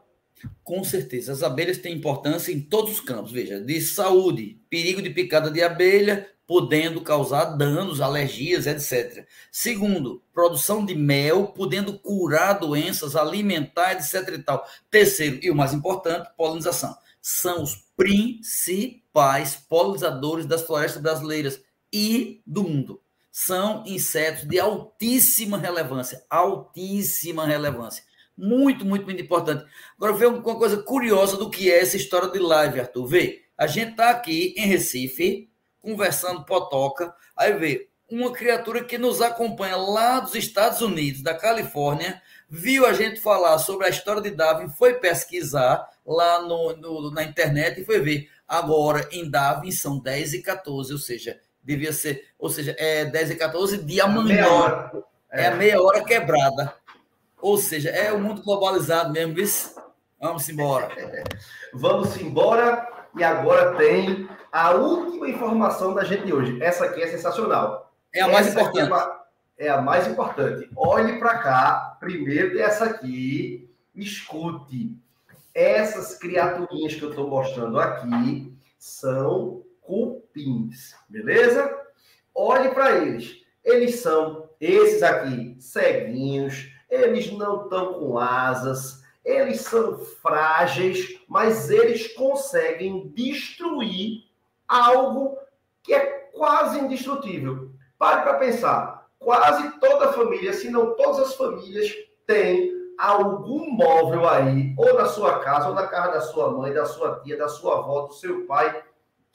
Com certeza, as abelhas têm importância em todos os campos, veja, de saúde, perigo de picada de abelha, podendo causar danos, alergias, etc. Segundo, produção de mel, podendo curar doenças, alimentar, etc e tal. Terceiro, e o mais importante, polinização. São os principais polinizadores das florestas brasileiras e do mundo. São insetos de altíssima relevância, altíssima relevância. Muito, muito, muito importante. Agora, ver uma coisa curiosa do que é essa história de live, Arthur. Vê, a gente está aqui em Recife, conversando potoca, aí vê, uma criatura que nos acompanha lá dos Estados Unidos, da Califórnia, viu a gente falar sobre a história de Darwin, foi pesquisar lá no, no, na internet e foi ver. Agora, em Darwin, são 10 e 14, ou seja, devia ser, ou seja, é 10 e 14 de amanhã. Meia hora. É. é a meia hora quebrada. Ou seja, é o mundo globalizado mesmo, viu? Vamos embora. Vamos embora. E agora tem a última informação da gente hoje. Essa aqui é sensacional. É a mais essa importante. É, é, a mais importante. Olhe para cá. Primeiro essa aqui. Escute. Essas criaturinhas que eu estou mostrando aqui são cupins, beleza? Olhe para eles. Eles são esses aqui, ceguinhos, eles não estão com asas, eles são frágeis, mas eles conseguem destruir algo que é quase indestrutível. Pare para pensar. Quase toda família, se não todas as famílias, tem algum móvel aí, ou na sua casa, ou na casa da sua mãe, da sua tia, da sua avó, do seu pai,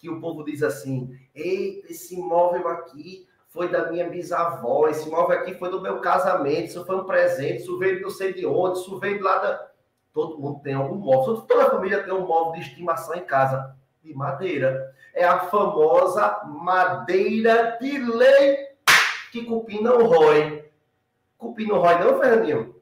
que o povo diz assim: eita, esse móvel aqui foi da minha bisavó, esse móvel aqui foi do meu casamento, isso foi um presente, isso veio não sei de onde, isso veio lá da. Todo mundo tem algum móvel, toda família tem um móvel de estimação em casa, de madeira. É a famosa madeira de lei que cupim não rói. Cupim não rói, não, Fernandinho?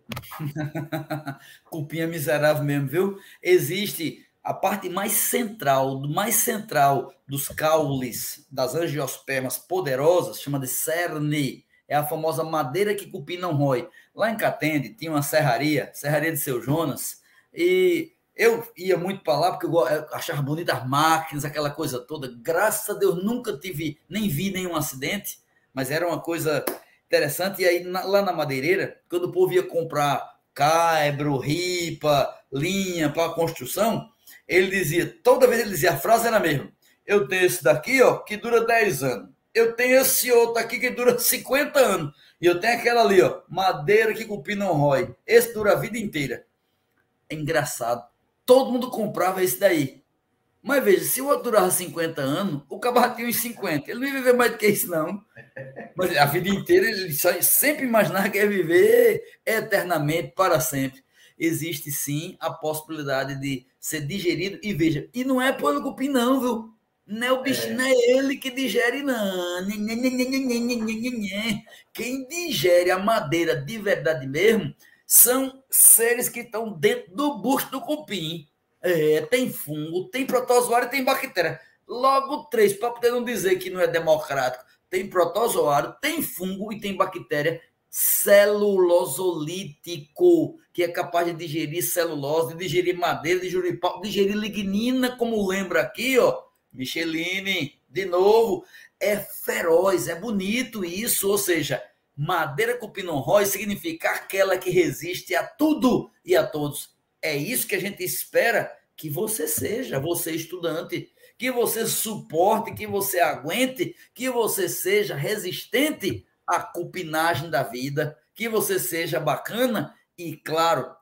cupim é miserável mesmo, viu? Existe a parte mais central, mais central dos caules das angiospermas poderosas, chama de cerne, é a famosa madeira que cupim não rói. Lá em Catende tinha uma serraria, serraria de seu Jonas, e eu ia muito para lá porque eu achava bonita as máquinas, aquela coisa toda. Graças a Deus nunca tive, nem vi nenhum acidente, mas era uma coisa interessante. E aí lá na madeireira, quando o povo ia comprar caibro, ripa, linha para construção, ele dizia, toda vez ele dizia, a frase era a mesma. Eu tenho esse daqui, ó, que dura 10 anos. Eu tenho esse outro aqui que dura 50 anos. E eu tenho aquela ali, ó, madeira que cupim não rói. Esse dura a vida inteira. É engraçado. Todo mundo comprava esse daí. Mas veja, se o outro durava 50 anos, o cabra tinha uns 50. Ele não ia viver mais do que isso, não. Mas a vida inteira ele sempre imaginava que ia viver eternamente, para sempre. Existe sim a possibilidade de ser digerido. E veja, e não é pelo cupim, não, viu? Não é o bicho, é. não é ele que digere, não. Quem digere a madeira de verdade mesmo são seres que estão dentro do busto do cupim. É, tem fungo, tem protozoário e tem bactéria. Logo três, para poder não dizer que não é democrático. Tem protozoário, tem fungo e tem bactéria celulosolítico, que é capaz de digerir celulose, de digerir madeira, de digerir pau, digerir lignina, como lembra aqui, ó, Micheline, de novo. é feroz, é bonito isso, ou seja, madeira cupinum rói significa aquela que resiste a tudo e a todos. É isso que a gente espera que você seja, você estudante, que você suporte, que você aguente, que você seja resistente à cupinagem da vida, que você seja bacana e, claro,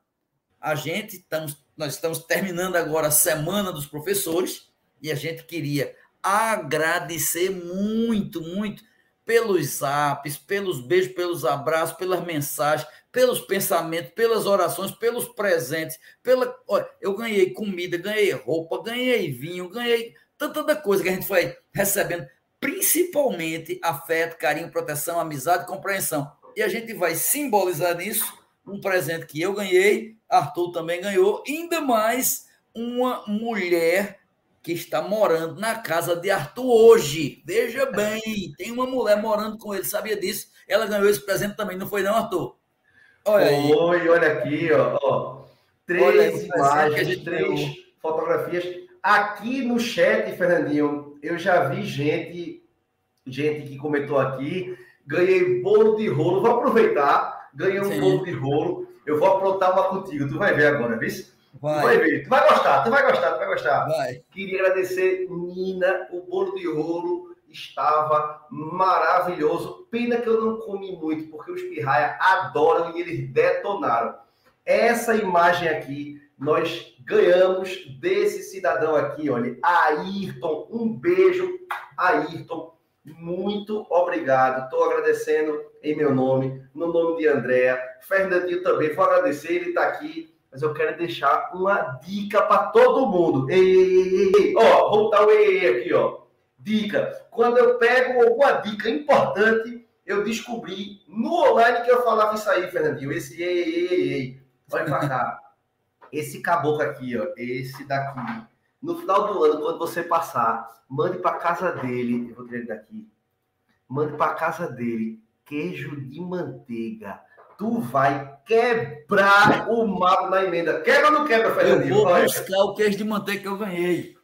a gente estamos, nós estamos terminando agora a semana dos professores e a gente queria agradecer muito, muito pelos zaps, pelos beijos, pelos abraços, pelas mensagens, pelos pensamentos, pelas orações, pelos presentes, pela, olha, eu ganhei comida, ganhei roupa, ganhei vinho, ganhei tanta coisa que a gente foi recebendo, principalmente afeto, carinho, proteção, amizade, compreensão. E a gente vai simbolizar nisso um presente que eu ganhei, Arthur também ganhou, ainda mais uma mulher que está morando na casa de Arthur hoje. Veja bem, tem uma mulher morando com ele, sabia disso? Ela ganhou esse presente também, não foi não, Arthur? Olha aí. Oi, olha aqui, ó. ó. Três imagens, três fotografias. Aqui no chat, Fernandinho, eu já vi gente, gente que comentou aqui, ganhei bolo de rolo. Vou aproveitar, ganhei um Sim. bolo de rolo. Eu vou aprontar uma contigo, tu vai ver agora, viu? Vai. Tu vai ver, tu vai gostar, tu vai gostar, tu vai gostar. Vai. Queria agradecer, Nina, o bolo de rolo estava maravilhoso. Pena que eu não comi muito, porque os pirraia adoram e eles detonaram. Essa imagem aqui, nós ganhamos desse cidadão aqui, olha, Ayrton. Um beijo, Ayrton. Muito obrigado. Estou agradecendo em meu nome, no nome de Andréa. Fernandinho também, vou agradecer, ele está aqui mas eu quero deixar uma dica para todo mundo. Ei, ei, ei, ei, ó, vou botar o ei, ei aqui, ó. Dica. Quando eu pego alguma dica importante, eu descobri no online que eu falava isso aí, Fernandinho. Esse ei, ei, ei, ei. Olha pra cá. Esse caboclo aqui, ó. Esse daqui. No final do ano, quando você passar, mande para casa dele. Eu vou tirar ele daqui. Mande para casa dele queijo de manteiga tu vai quebrar o mago na emenda. Quebra ou não quebra, Fernandinho? Eu vou buscar o queijo de manteiga que eu ganhei.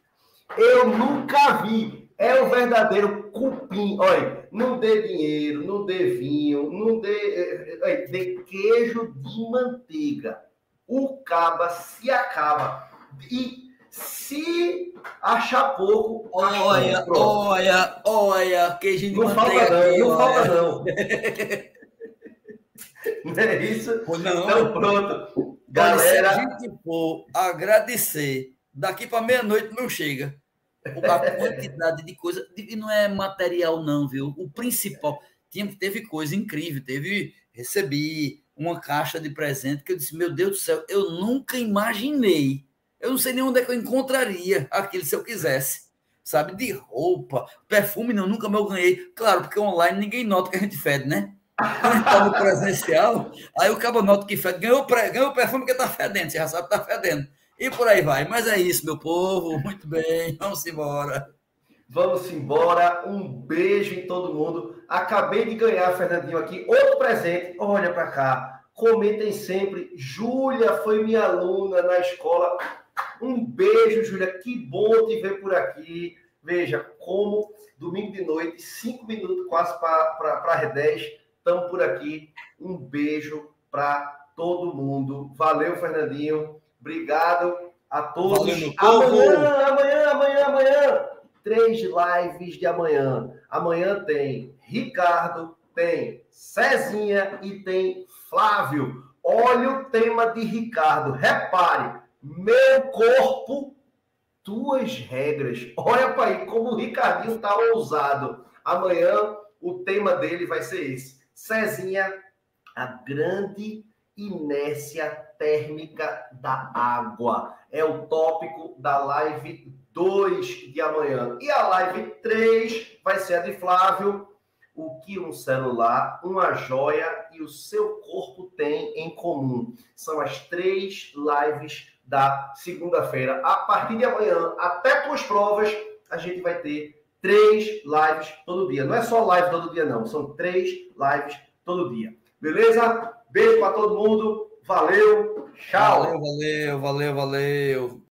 Eu nunca vi. É o verdadeiro cupim. Olha, não dê dinheiro, não dê vinho, não dê, eh, eh, dê queijo de manteiga. O caba se acaba. E se achar pouco. Olha, olha, olha, queijo de não. Falta não, não falta não. Não é isso? Não. Então, pronto. Galera. se a gente for agradecer, daqui para meia-noite não chega. A quantidade de coisa. E não é material, não, viu? O principal. Teve coisa incrível. Teve. Recebi uma caixa de presente que eu disse: Meu Deus do céu, eu nunca imaginei. Eu não sei nem onde é que eu encontraria aquilo se eu quisesse. Sabe? De roupa, perfume, não, nunca me ganhei. Claro, porque online ninguém nota que a gente fede, né? Quando no presencial, aí o cabo nota que fede, ganhou, ganhou o perfume que tá fedendo, você já sabe que tá fedendo. E por aí vai. Mas é isso, meu povo. Muito bem, vamos embora. Vamos embora. Um beijo em todo mundo. Acabei de ganhar, Fernandinho, aqui outro presente. Olha para cá. Comentem sempre. Júlia foi minha aluna na escola. Um beijo, Júlia. Que bom te ver por aqui. Veja como domingo de noite, cinco minutos quase para as 10 Estamos por aqui. Um beijo para todo mundo. Valeu, Fernandinho. Obrigado a todos. Valeu, amanhã, amanhã, amanhã, amanhã. Três lives de amanhã. Amanhã tem Ricardo, tem Cezinha e tem Flávio. Olha o tema de Ricardo. Repare, meu corpo, tuas regras. Olha para aí como o Ricardinho tá ousado. Amanhã o tema dele vai ser esse. Cezinha, a grande inércia térmica da água. É o tópico da live 2 de amanhã. E a live 3 vai ser a de Flávio. O que um celular, uma joia e o seu corpo têm em comum. São as três lives da segunda-feira. A partir de amanhã, até tuas provas, a gente vai ter três lives todo dia. Não é só live todo dia, não. São três lives todo dia. Beleza? Beijo para todo mundo. Valeu. Tchau. Valeu, valeu, valeu, valeu.